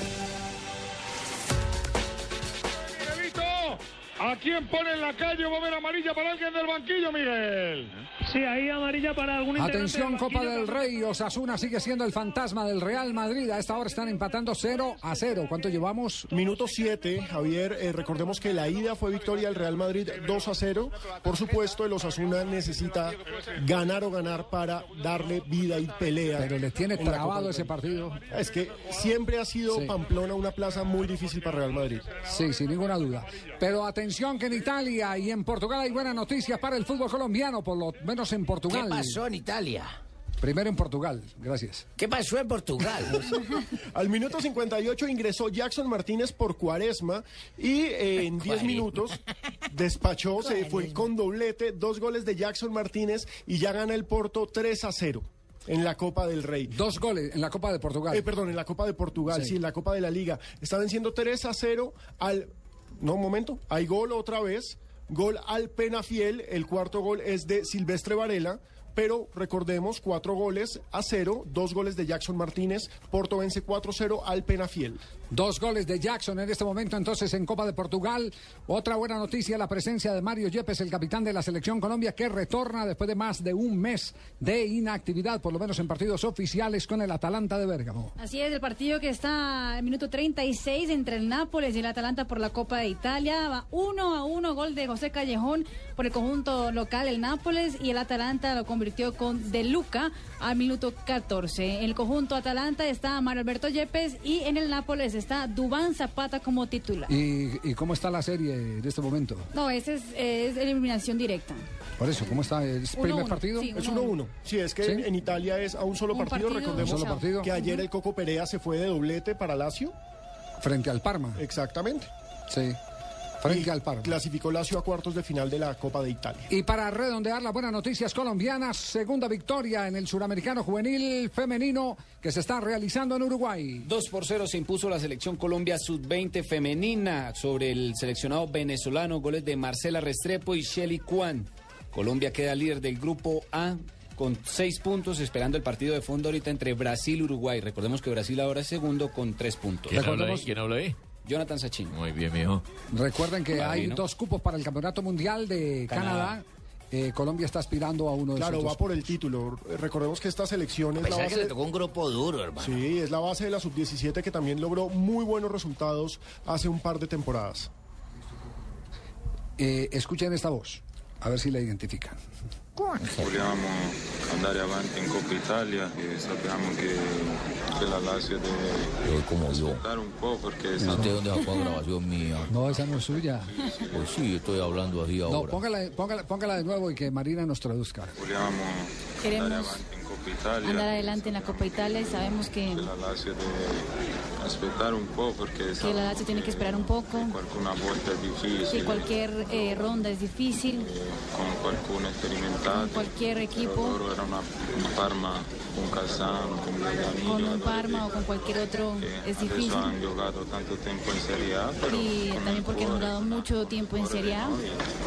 ¿A quién pone en la calle? Va a ver amarilla para alguien del banquillo, Miguel. Sí, ahí amarilla para algún Atención, Copa del Rey. Osasuna sigue siendo el fantasma del Real Madrid. A esta hora están empatando 0 a 0. ¿Cuánto llevamos? Minuto 7, Javier. eh, recordemos que la ida fue victoria del Real Madrid 2 a 0. Por supuesto, el Osasuna necesita ganar o ganar para darle vida y pelea. Pero le tiene trabado ese partido. Es que siempre ha sido Sí. Pamplona una plaza muy difícil para Real Madrid. Sí, sin ninguna duda. Pero atención que en Italia y en Portugal hay buenas noticias para el fútbol colombiano, por lo menos en Portugal. ¿Qué pasó en Italia? Primero en Portugal, gracias. ¿Qué pasó en Portugal? Al minuto 58 ingresó Jackson Martínez por Cuaresma y eh, en 10 minutos despachó, se fue con doblete, dos goles de Jackson Martínez y ya gana el Porto 3 a 0 en la Copa del Rey. Dos goles en la Copa de Portugal. Eh, perdón, en la Copa de Portugal, Sí. sí. en la Copa de la Liga. Está venciendo 3 a 0 al... No, un momento. Hay gol otra vez. Gol al Penafiel. El cuarto gol es de Silvestre Varela. Pero recordemos, cuatro goles a cero, dos goles de Jackson Martínez. Porto vence 4-0 al Penafiel. Dos goles de Jackson en este momento, entonces en Copa de Portugal. Otra buena noticia, la presencia de Mario Yepes, el capitán de la selección Colombia, que retorna después de más de un mes de inactividad, por lo menos en partidos oficiales con el Atalanta de Bérgamo. Así es, el partido que está en minuto 36 entre el Nápoles y el Atalanta por la Copa de Italia. Va uno a uno, gol de José Callejón por el conjunto local, el Nápoles, y el Atalanta lo convirtió con De Luca al minuto 14. En el conjunto Atalanta está Mario Alberto Yepes y en el Nápoles está Dubán Zapata como titular. ¿Y, y cómo está la serie en este momento? No, ese es, es eliminación directa. Por eso, ¿cómo está el Uno, primer uno, partido? sí, Es uno, 1-1. Sí, es que ¿Sí? en Italia es a un solo Un partido. partido, Recordemos Un solo partido. que ayer el Coco Perea se fue de doblete para Lazio. Frente al Parma. Exactamente. Sí. Frente Y al Parma. Clasificó Lazio a cuartos de final de la Copa de Italia. Y para redondear las buenas noticias colombianas, segunda victoria en el suramericano juvenil femenino que se está realizando en Uruguay. 2 por 0 se impuso la selección Colombia sub-20 femenina sobre el seleccionado venezolano, goles de Marcela Restrepo y Shelly Kwan. Colombia queda líder del grupo A con seis puntos, esperando el partido de fondo ahorita entre Brasil y Uruguay. Recordemos que Brasil ahora es segundo con tres puntos. ¿Quién habla ahí? ¿Quién habla ahí? Jonathan Sachin. Muy bien, mijo. Recuerden que hay dos cupos para el Campeonato Mundial de Canadá. Canadá. Eh, Colombia está aspirando a uno de Claro, esos va por el título. Recordemos que esta selección es la Pensaba que le base. tocó un grupo duro, hermano. Sí, es la base de la sub-17 que también logró muy buenos resultados hace un par de temporadas. Eh, escuchen esta voz, a ver si la identifican. Andare avanti in Coppa Italia e sappiamo che, che la Lazio deve como yo. aspettare un po' perché ¿Usted dónde sacó la grabación mía? No, esa no es suya. Pues sí, estoy hablando así No, ahora. póngala, póngala, póngala de nuevo y que Marina nos traduzca. vogliamo Queremos andare avanti in Coppa Italia. Andar adelante en la Copa Italia y sabemos que, la Lazio aspettare un po' perché que la Lazio tiene que esperar un poco, que cualquier eh, ronda es difícil, con qualcuno sperimentato cualquier equipo, loro era una, una Parma con Calzano con con un Parma o con cualquier otro, es difícil. tanto Serie A Y con también porque han jugado mucho tiempo en Serie A.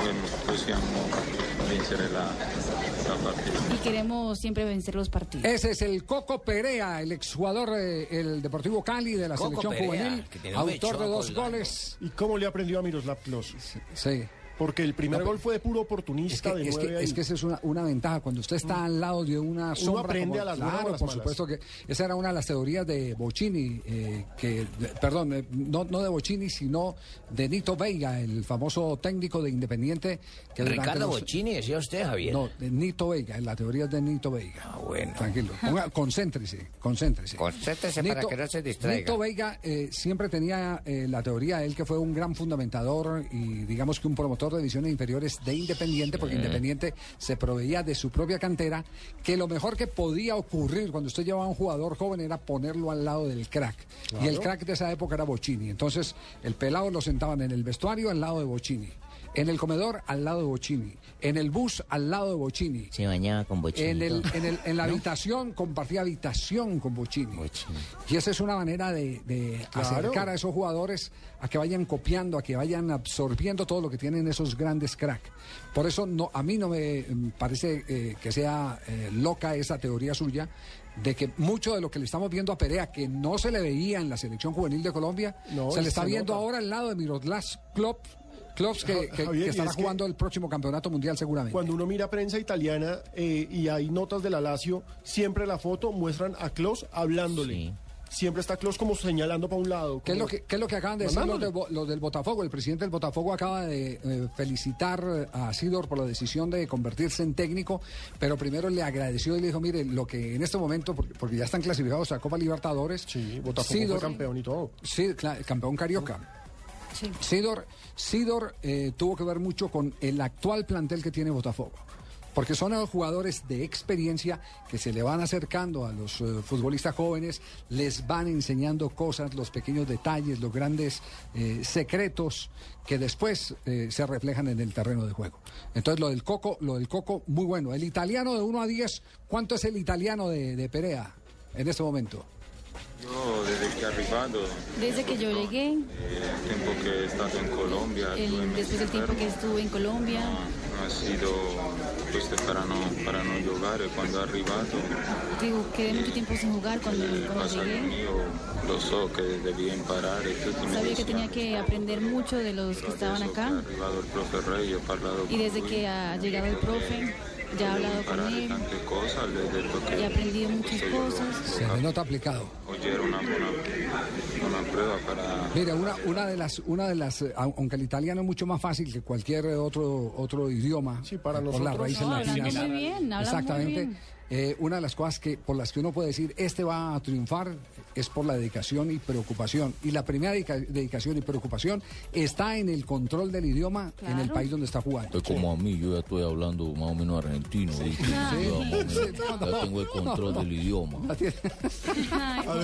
noi possiamo vincere la, la partita y queremos siempre vencer los partidos. Ese es el Coco Perea, el exjugador eh, el Deportivo Cali de la Coco selección Perea, juvenil, autor de dos goles. ¿Y cómo le aprendió a Miroslav Klose? Sí. Porque el primer No, gol fue de puro Es oportunista que, de es, que, es que esa es una, una ventaja. Cuando usted está al lado de una sombra. aprende como- a las claro, las por malas. supuesto que esa era una de las teorías de Bocini, eh, que, de- perdón, eh, no, no de Bocini, sino de Nito Veiga, el famoso técnico de Independiente. Que Ricardo los- Bocini, decía usted, Javier. No, de Nito Veiga, la teoría es de Nito Veiga. Ah, bueno. Tranquilo. Ponga- concéntrese, concéntrese. Concéntrese para que no se distraiga. Nito Veiga eh, siempre tenía eh, la teoría, él que fue un gran fundamentador y digamos que un promotor de divisiones inferiores de Independiente, porque. Independiente se proveía de su propia cantera, que lo mejor que podía ocurrir cuando usted llevaba a un jugador joven era ponerlo al lado del crack. Claro. Y el crack de esa época era Bocini. Entonces, el pelado lo sentaban en el vestuario al lado de Bocini. En el comedor al lado de Bocini. En el bus al lado de Bocini. Se bañaba con bochini. En, el, en, el- en la habitación compartía habitación con Bocini. Y esa es una manera de, de Claro. acercar a esos jugadores a que vayan copiando, a que vayan absorbiendo todo lo que tienen esos grandes crack. Por eso no, a mí no me mm, parece eh, que sea eh, loca esa teoría suya de que mucho de lo que le estamos viendo a Perea, que no se le veía en la selección juvenil de Colombia, No, se le está se viendo nota. ahora al lado de Miroslav Klopp, Klopp que, que- Javier, que y estará es que- jugando el próximo campeonato mundial seguramente. Cuando uno mira prensa italiana eh, y hay notas de la Lazio, siempre la foto muestran a Klos hablándole. Siempre está Klos como señalando para un lado. ¿Qué es, lo que, qué es lo que acaban de decir los, de del Botafogo? El presidente del Botafogo acaba de eh, felicitar eh, a Sidor por la decisión de convertirse en técnico, pero primero le agradeció y le dijo, mire, lo que en este momento, porque, porque ya están clasificados a Copa Libertadores, Botafogo fue campeón y todo. Sí, campeón carioca. Sidor, Sidor eh, tuvo que ver mucho con el actual plantel que tiene Botafogo. Porque son eh, jugadores de experiencia que se le van acercando a los eh, futbolistas jóvenes, les van enseñando cosas, los pequeños detalles, los grandes eh, secretos que después eh, se reflejan en el terreno de juego. Entonces lo del Coco, lo del Coco, muy bueno. El italiano de 1 a 10, ¿cuánto es el italiano de, de Perea en este momento? Yo desde que he arribado, Desde que yo llegué, el tiempo que he estado en Colombia, el- después del tiempo que estuve en Colombia, ha sido pues, para no para no jugar y cuando he arribado. Digo, quedé mucho tiempo sin jugar cuando, cuando llegué. mío lo sé que debían parar Sabía que tenía que aprender mucho de los que estaban acá. y desde que ha llegado el profe, ya he hablado con él tante cose le ho detto y he aprendido muchas cosas. Se le nota aplicado. una buona, una prueba para Mira, una, una de las, una de las, eh, au- aunque el italiano es mucho más fácil que cualquier otro otro idioma, para por las nosotros- raíces No, latinas. muy bien, habla muy Exactamente. bien. Eh, una de las cosas que por las que uno puede decir este va a triunfar es por la dedicación y preocupación. Y la primera dedica- dedicación y preocupación está en el control del idioma en el país donde está jugando. Es como a mí, yo ya estoy hablando más o menos argentino. Ya, Sí, tengo el control no, no. del idioma.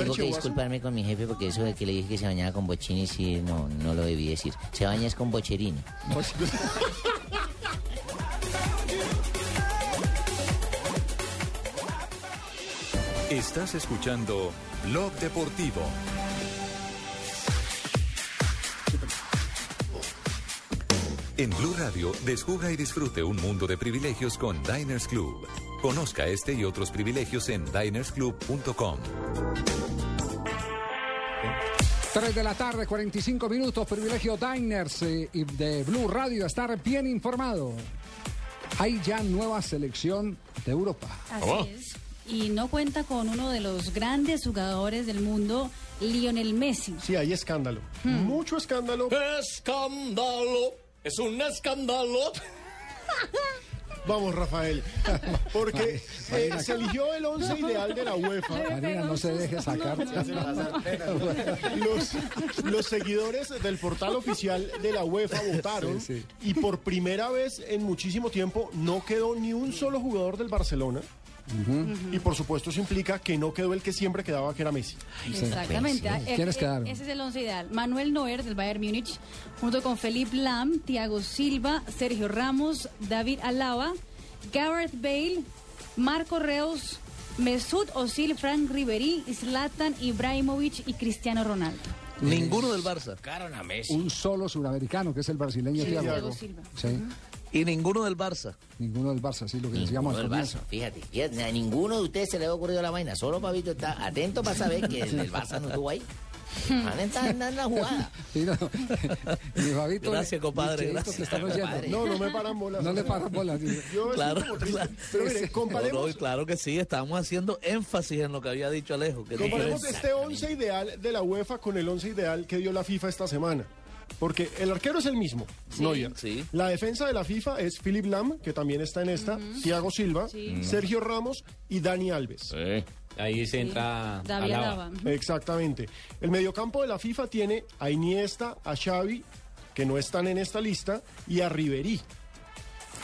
Tengo que disculparme con mi jefe porque eso de que le dije que se bañaba con bochini, sí, no, no lo debí decir. Se baña es con bocherini. Estás escuchando Blog Deportivo. En Blue Radio, descubra y disfrute un mundo de privilegios con Diners Club. Conozca este y otros privilegios en dinersclub.com. 3 de la tarde, 45 minutos, privilegio Diners eh, y de Blue Radio, estar bien informado. Hay ya nueva selección de Europa. Así es. Y no cuenta con uno de los grandes jugadores del mundo, Lionel Messi. Sí, hay escándalo. Hmm. Mucho escándalo. Escándalo. Es un escándalo. Vamos, Rafael. Porque eh, se eligió el once ideal de la UEFA. Marina, no se deje sacar. Los, los seguidores del portal oficial de la UEFA votaron Sí, sí. y por primera vez en muchísimo tiempo no quedó ni un solo jugador del Barcelona. Y por supuesto eso implica que no quedó el que siempre quedaba, que era Messi. Exactamente. Ah, eh, ¿Quiénes eh, quedaron? Ese es el once ideal. Manuel Neuer del Bayern Múnich, junto con Felipe Lam, Thiago Silva, Sergio Ramos, David Alaba, Gareth Bale, Marco Reus, Mesut Özil, Frank Ribery, Zlatan Ibrahimovic y Cristiano Ronaldo. Ninguno del Barça. Un solo suramericano, que es el brasileño Sí, Thiago. Thiago Silva. Sí, Y ninguno del Barça. ninguno del Barça, sí, lo que decíamos Ninguno al del comienzo. Barça, fíjate. fíjate, A ninguno de ustedes se le ha ocurrido la vaina. Solo Pabito está atento para saber que el del Barça no estuvo ahí. Van a estar en la jugada. Sí, no. Mi Fabito, Gracias, compadre, gracias. están. Compadre. No, no me paran bolas. No le paran bolas. Yo Claro, como triste. claro. Pero mire, No, comparemos, no, claro que sí, estamos haciendo énfasis en lo que había dicho Alejo. que comparemos este once ideal de la UEFA con el once ideal que dio la FIFA esta semana. Porque el arquero es el mismo, Neuer. Sí. La defensa de la FIFA es Philip Lam, que también está en esta, Thiago Silva, Sí. Sergio Ramos y Dani Alves. Ahí se entra David Alaba. Exactamente. El mediocampo de la FIFA tiene a Iniesta, a Xavi, que no están en esta lista, y a Ribery.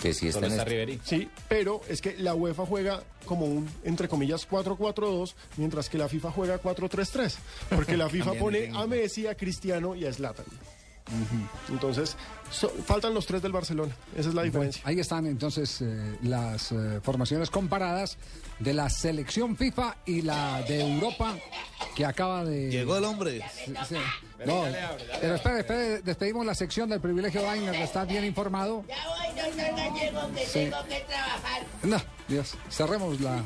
Que si está en está este- Ribery. Sí, pero es que la UEFA juega como un, entre comillas, 4-4-2, mientras que la FIFA juega 4-3-3. Porque la FIFA pone a Messi, a Cristiano y a Zlatan. Entonces, so- faltan los tres del Barcelona. Esa es la diferencia. Ahí están entonces eh, las eh, formaciones comparadas de la selección FIFA y la de Europa que acaba de... Llegó el hombre. Sí, sí. No, pero espere, espere, despedimos la sección del privilegio Diner, está bien informado. Ya voy, doctor Gallego, que Sí. tengo que trabajar. No, Dios, cerremos la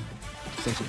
sección.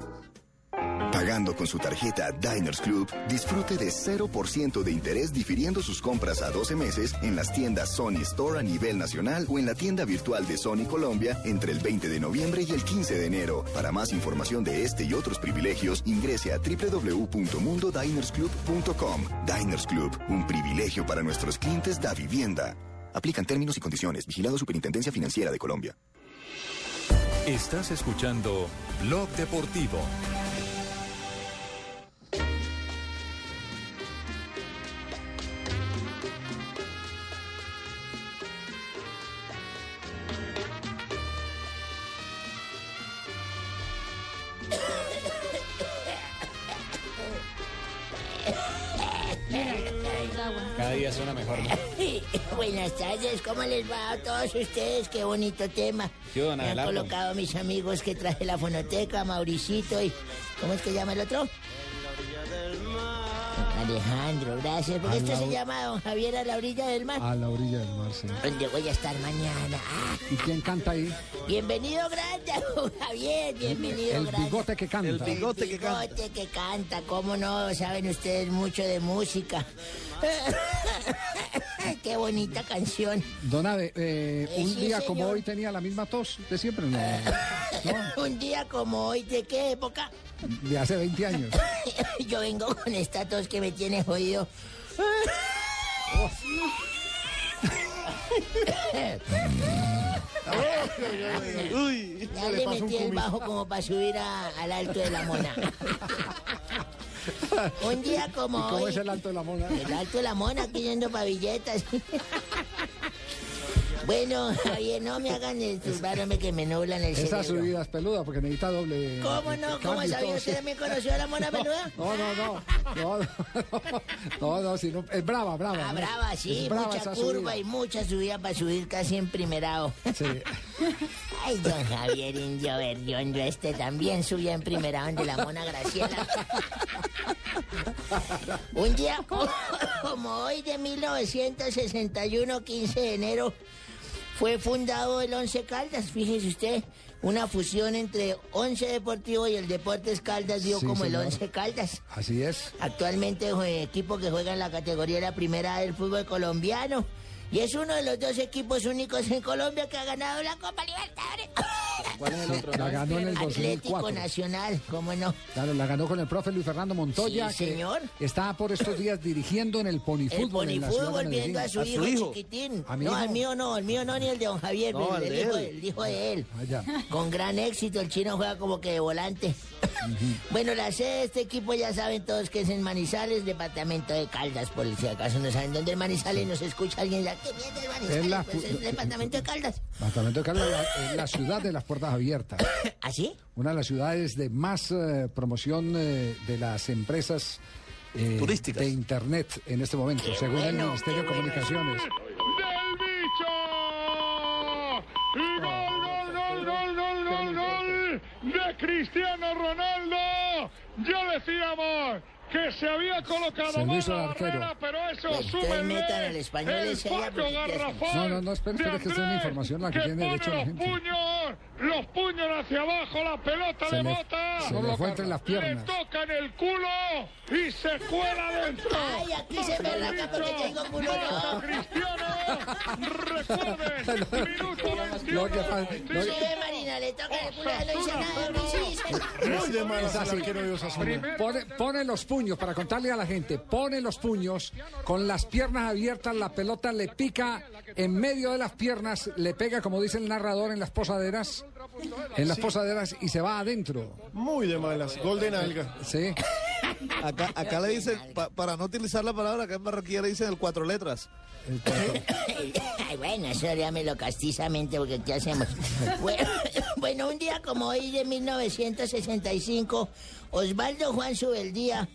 Pagando con su tarjeta Diners Club, disfrute de 0% de interés difiriendo sus compras a 12 meses en las tiendas Sony Store a nivel nacional o en la tienda virtual de Sony Colombia entre el 20 de noviembre y el 15 de enero. Para más información de este y otros privilegios, ingrese a www.mundodinersclub.com. Diners Club, un privilegio para nuestros clientes da vivienda. Aplican términos y condiciones. Vigilado Superintendencia Financiera de Colombia. Estás escuchando Blog Deportivo. Agua. Cada día suena mejor. ¿no? Buenas tardes, ¿cómo les va a todos ustedes? Qué bonito tema. Don Me han colocado mis amigos que traje la fonoteca, Mauricito y... ¿Cómo es que llama el otro? Alejandro, gracias. Porque A esto la se llama Don Javier a la orilla del mar. A la orilla del mar, sí. Donde voy a estar mañana. Ah, ¿Y quién canta ahí? bienvenido grande, don Javier. Bienvenido El grande. bigote que canta. El bigote que canta. que canta. ¿Cómo no? Saben ustedes mucho de música. Qué bonita canción. Don Abe, eh, Eh, un sí, día como hoy tenía la misma tos de siempre, ¿no? Un día como hoy, ¿de qué época? De hace 20 años. Yo vengo con esta tos que me tiene jodido. Uy, Ya le metí el bajo como para subir a- al alto de la mona. Un día como ¿Y cómo hoy. es el alto de la mona? El alto de la mona, aquí yendo. Bueno, Javier, no me hagan esturbarme que me nublan el Esa cerebro. subida es peluda porque necesita doble. ¿Cómo no? ¿Cómo cambio y sabía usted también conoció a la mona peluda? No, no, no. No, no, no, no, es brava, brava. Ah, brava, sí, mucha esa curva y mucha subida para subir casi en primerado. Sí. Ay, don Javier Indio Berriondo, este también subía en primerado de la mona Graciela. Un día como hoy de 1961, 15 de enero, fue fundado el Once Caldas, fíjese usted. Una fusión entre Once Deportivo y el Deportes Caldas dio Sí, como señor. el Once Caldas. Así es. Actualmente es un equipo que juega en la categoría de la primera del fútbol colombiano. Y es uno de los dos equipos únicos en Colombia que ha ganado la Copa Libertadores. ¿Cuál es el otro? La ganó en el Atlético 2004. Nacional, ¿cómo no? Claro, la ganó con el profe Luis Fernando Montoya, Sí, que señor. está por estos días dirigiendo en el El ponifútbol de ponifútbol viendo a su, hijo, chiquitín. ¿A mi no, hijo? al mío no, el mío no, ni el de don Javier, No, el, el de hijo, el hijo de él. Allá. Con gran éxito, el chino juega como que de volante. Bueno, la sede de este equipo ya saben todos que es en Manizales, departamento de Caldas, por si acaso no saben dónde es Manizales, nos escucha alguien ya, ¿qué mierda? Es la Pues es el departamento de Caldas. Departamento de Caldas la- es la ciudad de las puertas abiertas. ¿Así? Una de las ciudades de más eh, promoción eh, de las empresas eh, Turísticas. de Internet en este momento, según el bueno, Ministerio de Comunicaciones. ¡Del bicho! ¡Y gol, gol, gol, gol, gol, gol, gol! ¡De Cristiano Ronaldo! Ya decíamos que se había colocado Se mal la arquero. barrera, pero eso Pues súmenle metan al español el fallo garrafal No, no, no, espere, de espere, que es una información la que tiene derecho la los gente. puños, los puños hacia abajo, la pelota Se le le- bota. se le fue entre las Le piernas. toca en el culo y se cuela dentro. Ay, aquí se me arranca porque tengo culo, no. Cristiano. Recuerden, minuto 21. Lo que lo- Le toca el culo, dice nada, no dice. Muy de malas arquero de Osasuna. Pone, pone los puños, para contarle a la gente, pone los puños, con las piernas abiertas, la pelota le pica en medio de las piernas, le pega, como dice el narrador, en las posaderas, en las posaderas y se va adentro. Muy de malas. Gol de nalga. Sí. Acá, acá le dicen, pa- para no utilizar la palabra, acá en Barranquilla le dicen el cuatro letras. Ay, bueno, eso haríamelo castizamente porque ¿qué hacemos? Bueno, bueno, un día como hoy de 1965, Osvaldo Juan Subeldía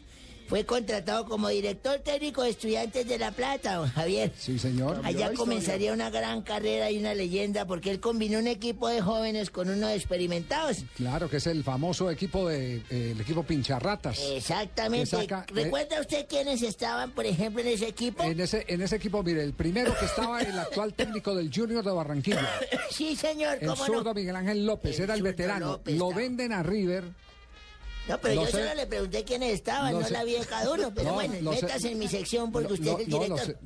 fue contratado como director técnico de Estudiantes de La Plata, don Javier. Sí, señor. Allá comenzaría una gran carrera y una leyenda porque él combinó un equipo de jóvenes con uno de experimentados. Claro que es el famoso equipo de eh, el equipo Pincharratas. Exactamente. Saca- ¿Recuerda usted quiénes estaban, por ejemplo, en ese equipo? En ese, en ese equipo, mire, el primero que estaba el actual técnico del Junior de Barranquilla. Sí, señor, El ¿cómo zurdo no? Miguel Ángel López, El era el veterano. López Lo venden a River. No, pero yo sé. solo le pregunté quiénes estaban, no sé. la vi de cada uno. Pero No, bueno, métase en mi sección porque usted no, es el no, director.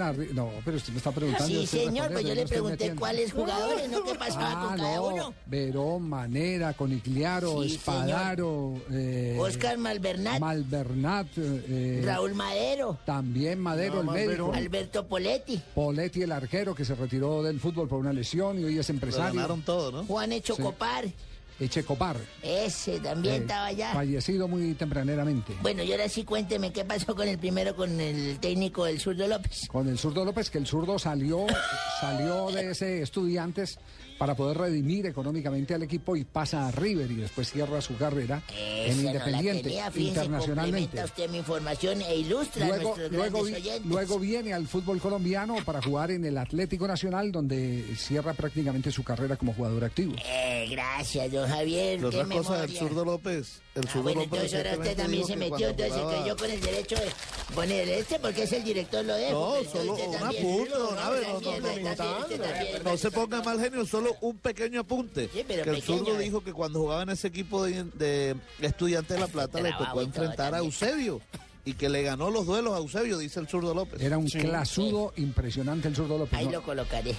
a Ri- No, pero usted me está preguntando. Sí, señor, pues yo le no pregunté cuáles jugadores, no qué pasaba Ah, con cada no. uno. Verón, Manera, Conigliaro, Sí, Espadaro. Eh, Oscar Malvernat, Malvernat. eh, Raúl Madero, También Madero, No, el médico. Alberto Poletti, Poletti, el arquero que se retiró del fútbol por una lesión y hoy es Lo empresario. ganaron todo, ¿no? Juan Echo Sí. Copar, Echecopar. Ese también eh, estaba allá. Fallecido muy tempraneramente. Bueno, y ahora sí cuénteme qué pasó con el primero, con el técnico del zurdo López. Con el zurdo López, que el zurdo salió, salió de ese estudiantes para poder redimir económicamente al equipo y pasa a River y después cierra su carrera en Esa no la Independiente tenía, internacionalmente. usted mi información e ilustra Luego, luego, vi- viene al fútbol colombiano para jugar en el Atlético Nacional, donde cierra prácticamente su carrera como jugador activo. Eh, gracias, don Javier. Qué otra cosa, el memoria. zurdo López. El Ah, bueno, López entonces ahora usted también se metió, entonces se creyó con el derecho de poner este porque es el director lo dejo. No, solo un don No, no, no, no. No se ponga mal genio, solo un pequeño apunte. pero que el pequeño, zurdo eh. dijo que cuando jugaba en ese equipo de, de Estudiantes de La Plata le tocó enfrentar a. Eusebio y que le ganó los duelos a Eusebio, dice el zurdo López. Era un clasudo impresionante el zurdo López. Ahí ¿no? lo colocaré.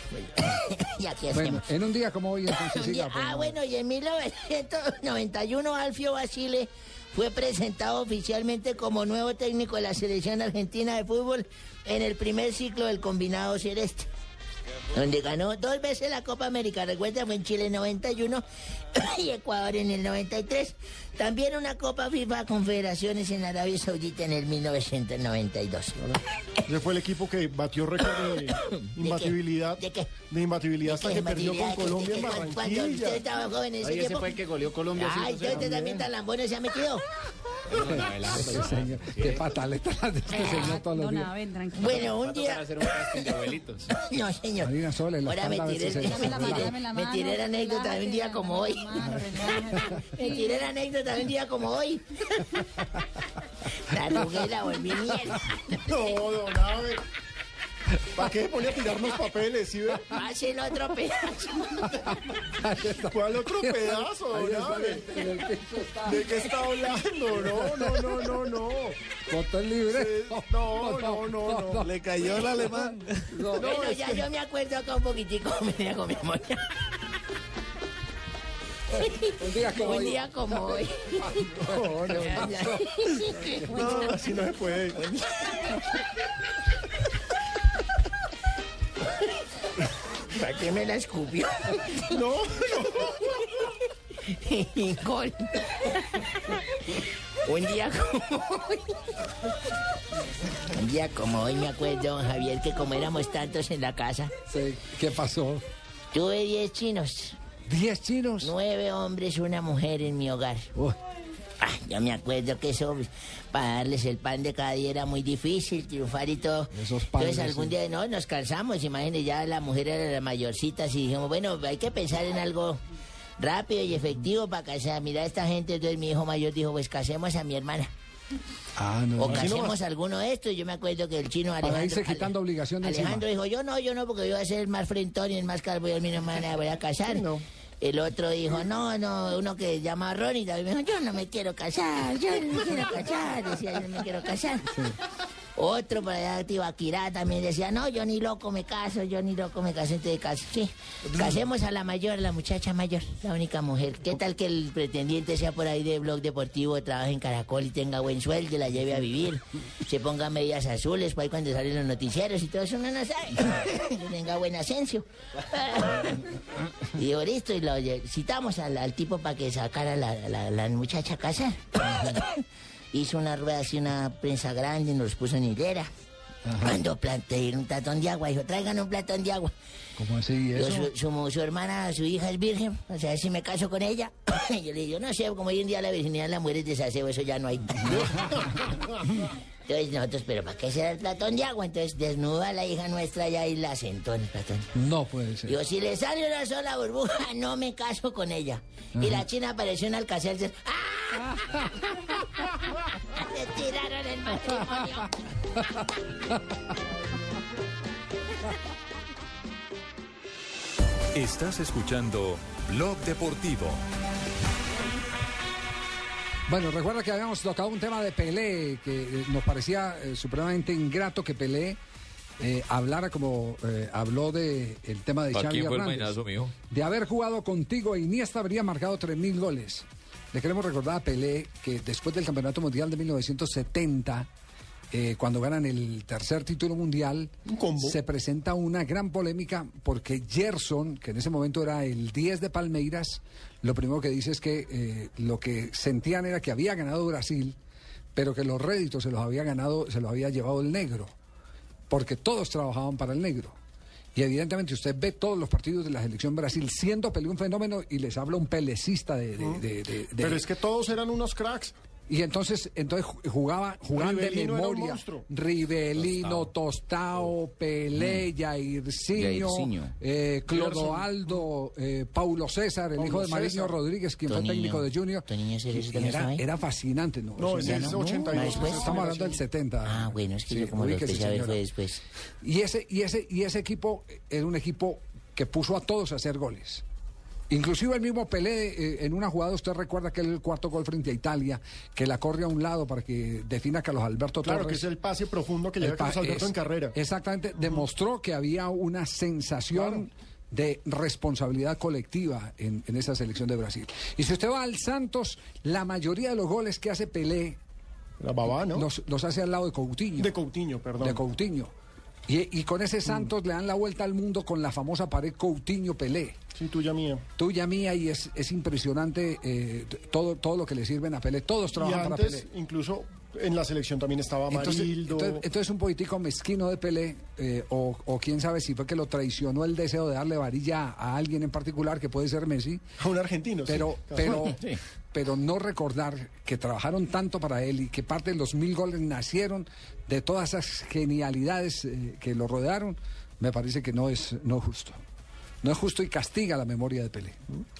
y aquí Bueno, hacemos. en un día como hoy entonces día- siga. pues, ah, bueno, y en 1991 Alfio Basile fue presentado oficialmente como nuevo técnico de la selección argentina de fútbol en el primer ciclo del combinado celeste. Donde ganó dos veces la Copa América, recuerda, fue en Chile en 91 y Ecuador en el 93. También una Copa FIFA Confederaciones en Arabia Saudita en el 1992. Ese fue el equipo que batió récord de imbatibilidad. ¿De qué? De imbatibilidad hasta ¿Qué que perdió con Colombia en cuando- usted estaba joven en ese Oye, ese fue el que goleó Colombia Ay, 5-0 usted también tan lambones se ha metido. Qué pataleta la de este señor todos los días. Bueno, un día. No, señor. Marina Sol, en la Ahora me tiré, la me mano, tiré la anécdota de un día como hoy. Me tiré la anécdota un día como hoy. La arrugué, la volví mierda. No, don Abe. ¿Para qué se pone a tirarnos papeles, sí ve? Pase el otro pedazo. ¿Cuál otro pedazo, don Abe? ¿De qué está hablando? No, no, no, no, no. Botón libre. No, no, no, no. Le cayó el alemán. No, Bueno, ya que- yo me acuerdo acá un poquitico, mira con mi memoria. Un día como Un hoy. día como hoy. No, no, no, así no se puede. ¿Para qué me la escupió? No, Y gol. Un día como hoy. Un día como hoy me acuerdo, don Javier, que como éramos tantos en la casa, Sí, ¿Qué pasó? tuve 10 chinos. ¿Diez chinos? Nueve hombres, una mujer en mi hogar. Uy, Ah, yo me acuerdo que eso, para darles el pan de cada día era muy difícil, triunfar y todo. Esos panes, Entonces algún día no, nos cansamos, imagínense, ya la mujer era la mayorcita, así dijimos, bueno, hay que pensar en algo rápido y efectivo para casar. Mira esta gente, entonces mi hijo mayor dijo, pues casemos a mi hermana. Ah, no. O no. casemos a alguno de estos. Yo me acuerdo que el chino Para Alejandro... irse quitando obligación de Alejandro encima. dijo, yo no, yo no, porque yo voy a ser el más frentón y el más calvo y a no me voy a casar. El otro dijo, no, no, uno que llama a Ronnie también dijo, yo no me quiero casar, yo no me quiero casar, decía, yo no me quiero casar. Otro por allá, Tibaquirá, también decía, no, yo ni loco me caso, yo ni loco me caso, entonces caso. Sí, casemos a la mayor, la muchacha mayor, la única mujer. ¿Qué tal que el pretendiente sea por ahí de blog deportivo, trabaje en Caracol y tenga buen sueldo, la lleve a vivir, se ponga medias azules, para ahí cuando salen los noticieros y todo eso, uno no sabe, que tenga buen ascenso. Y digo, listo, y lo citamos al, al tipo para que sacara la, la, la muchacha a casa. Hizo una rueda así, una prensa grande, nos puso en hilera. Cuando planteé un platón de agua, dijo, traigan un platón de agua. ¿Cómo así Yo, eso? su, su- su hermana, su hija es virgen, o sea, si me caso con ella. yo le digo, no sé, como hoy en día la virginidad de la mujer es desaseo, eso ya no hay. Entonces nosotros, pero ¿para qué será el platón de agua? Entonces desnuda a la hija nuestra ya y la sentó en el platón. No puede ser. Digo, si le sale una sola burbuja, no me caso con ella. Y la china apareció en Alcacelser. ¡Ah! Le tiraron el matrimonio. Estás escuchando Blog Deportivo. Bueno, recuerda que habíamos tocado un tema de Pelé, que eh, nos parecía eh, supremamente ingrato que Pelé eh, hablara como eh, habló de el tema de ¿Para Xavi Hernández. mijo? De haber jugado contigo, Iniesta habría marcado 3.000 goles. Le queremos recordar a Pelé que después del Campeonato Mundial de 1970 eh, cuando ganan el tercer título mundial, se presenta una gran polémica porque Gerson, que en ese momento era el 10 de Palmeiras, lo primero que dice es que eh, lo que sentían era que había ganado Brasil, pero que los réditos se los había ganado, se los había llevado el negro, porque todos trabajaban para el negro. Y evidentemente usted ve todos los partidos de la selección Brasil siendo Pelé un fenómeno y les habla un pelecista de... de- de- de- de- Pero es que todos eran unos cracks. Y entonces, entonces ju- jugaba, jugaban de Rivelino era un memoria. monstruo. Rivelino, Tostao, Pelé, Jairzinho, Jairzinho. eh. Clodoaldo, eh, Paulo César, el Paulo hijo de Mariño César. Rodríguez, quien fue técnico de Junior. Era, fascinante, ¿no? No, O sea, ese es no, 82. después. Estamos hablando del 70. Ah, bueno, es que Sí, yo como lo empecé a ver fue después. Y ese, y ese, y ese equipo era un equipo que puso a todos a hacer goles. Inclusive el mismo Pelé, eh, en una jugada, usted recuerda que el cuarto gol frente a Italia, que la corre a un lado para que defina Carlos Alberto Claro, Torres. que es el pase profundo que El pa- Carlos Alberto es- en carrera. Exactamente, demostró que había una sensación de responsabilidad colectiva en, en esa selección de Brasil. Y si usted va al Santos, la mayoría de los goles que hace Pelé La babá, ¿no? los, los hace al lado de Coutinho. De Coutinho, perdón. De Coutinho. Y, y con ese Santos le dan la vuelta al mundo con la famosa pared Coutinho-Pelé. Sí, tuya mía. Tuya mía y es, es impresionante eh, todo, todo lo que le sirven a Pelé. Todos Y trabajan para antes, Pelé. incluso en la selección también estaba Entonces, Marildo. entonces, entonces un político mezquino de Pelé, eh, o, o quién sabe si fue que lo traicionó el deseo de darle varilla a alguien en particular, que puede ser Messi. A un argentino, sí. Pero, pero, Sí. pero no recordar que trabajaron tanto para él y que parte de los mil goles nacieron de todas esas genialidades eh, que lo rodearon, me parece que no es, no es justo. No es justo y castiga la memoria de Pelé.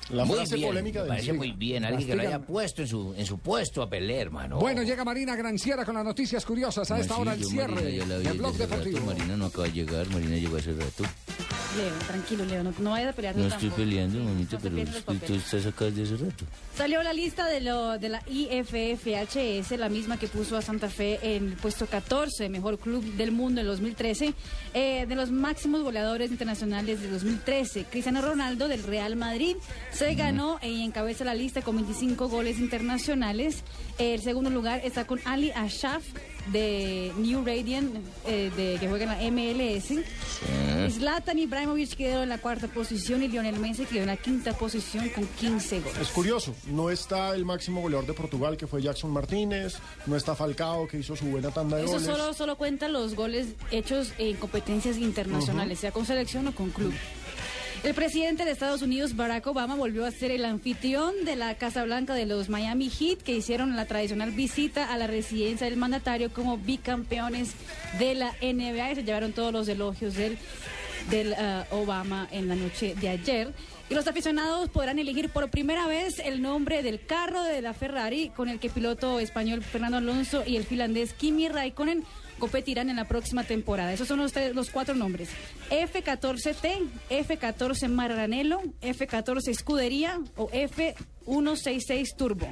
La muy frase bien, polémica me de parece muy bien. Alguien que lo haya puesto en su, en su puesto a Pelé, hermano. Bueno, llega Marina Granciera con las noticias curiosas a No, esta hora el cierre del blog deportivo. Marina no acaba de llegar, Marina llegó hace rato. Leo, tranquilo, Leo, no, no vayas a pelear No estoy tampoco. peleando, mamita, se pero tú estás acá desde hace rato. Salió la lista de, lo, de la IFFHS, la misma que puso a Santa Fe en el puesto 14, mejor club del mundo en 2013, eh, de los máximos goleadores internacionales de 2013. Cristiano Ronaldo del Real Madrid se ganó y encabeza la lista con 25 goles internacionales. El segundo lugar está con Ali Ashaf de New Radiant, eh, de, que juega en la MLS. Zlatan Ibrahimovic quedó en la cuarta posición y Lionel Messi quedó en la quinta posición con 15 goles. Es curioso, no está el máximo goleador de Portugal, que fue Jackson Martínez, no está Falcao, que hizo su buena tanda de Eso goles. solo, solo cuenta los goles hechos en competencias internacionales, sea con selección o con club. El presidente de Estados Unidos, Barack Obama, volvió a ser el anfitrión de la Casa Blanca de los Miami Heat, que hicieron la tradicional visita a la residencia del mandatario como bicampeones de la NBA se llevaron todos los elogios del, del ah, Obama en la noche de ayer. Y los aficionados podrán elegir por primera vez el nombre del carro de la Ferrari con el que piloto español Fernando Alonso y el finlandés Kimi Raikkonen competirán en la próxima temporada. Esos son los, cuatro nombres. F14T, F14 Maranello, F14 Escudería o F166 Turbo.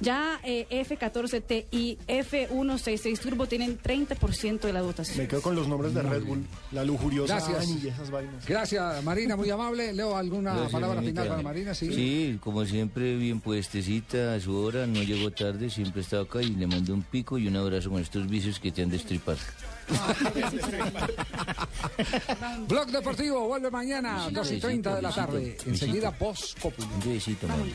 Ya eh, F14T y F166 Turbo tienen 30% de la votación. Me quedo con los nombres de Red Bull, la lujuriosa Gracias. Y esas vainas. Gracias, Marina, muy amable. Leo, ¿alguna Gracias, palabra final para Marina? Sí. Sí, como siempre, bien puestecita a su hora, no llegó tarde, siempre estaba acá y le mando un pico y un abrazo con estos vicios que te han de estripar. Blog Deportivo vuelve mañana, 2 y 30 de la tarde. Enseguida, post copia. Un Voz Populi.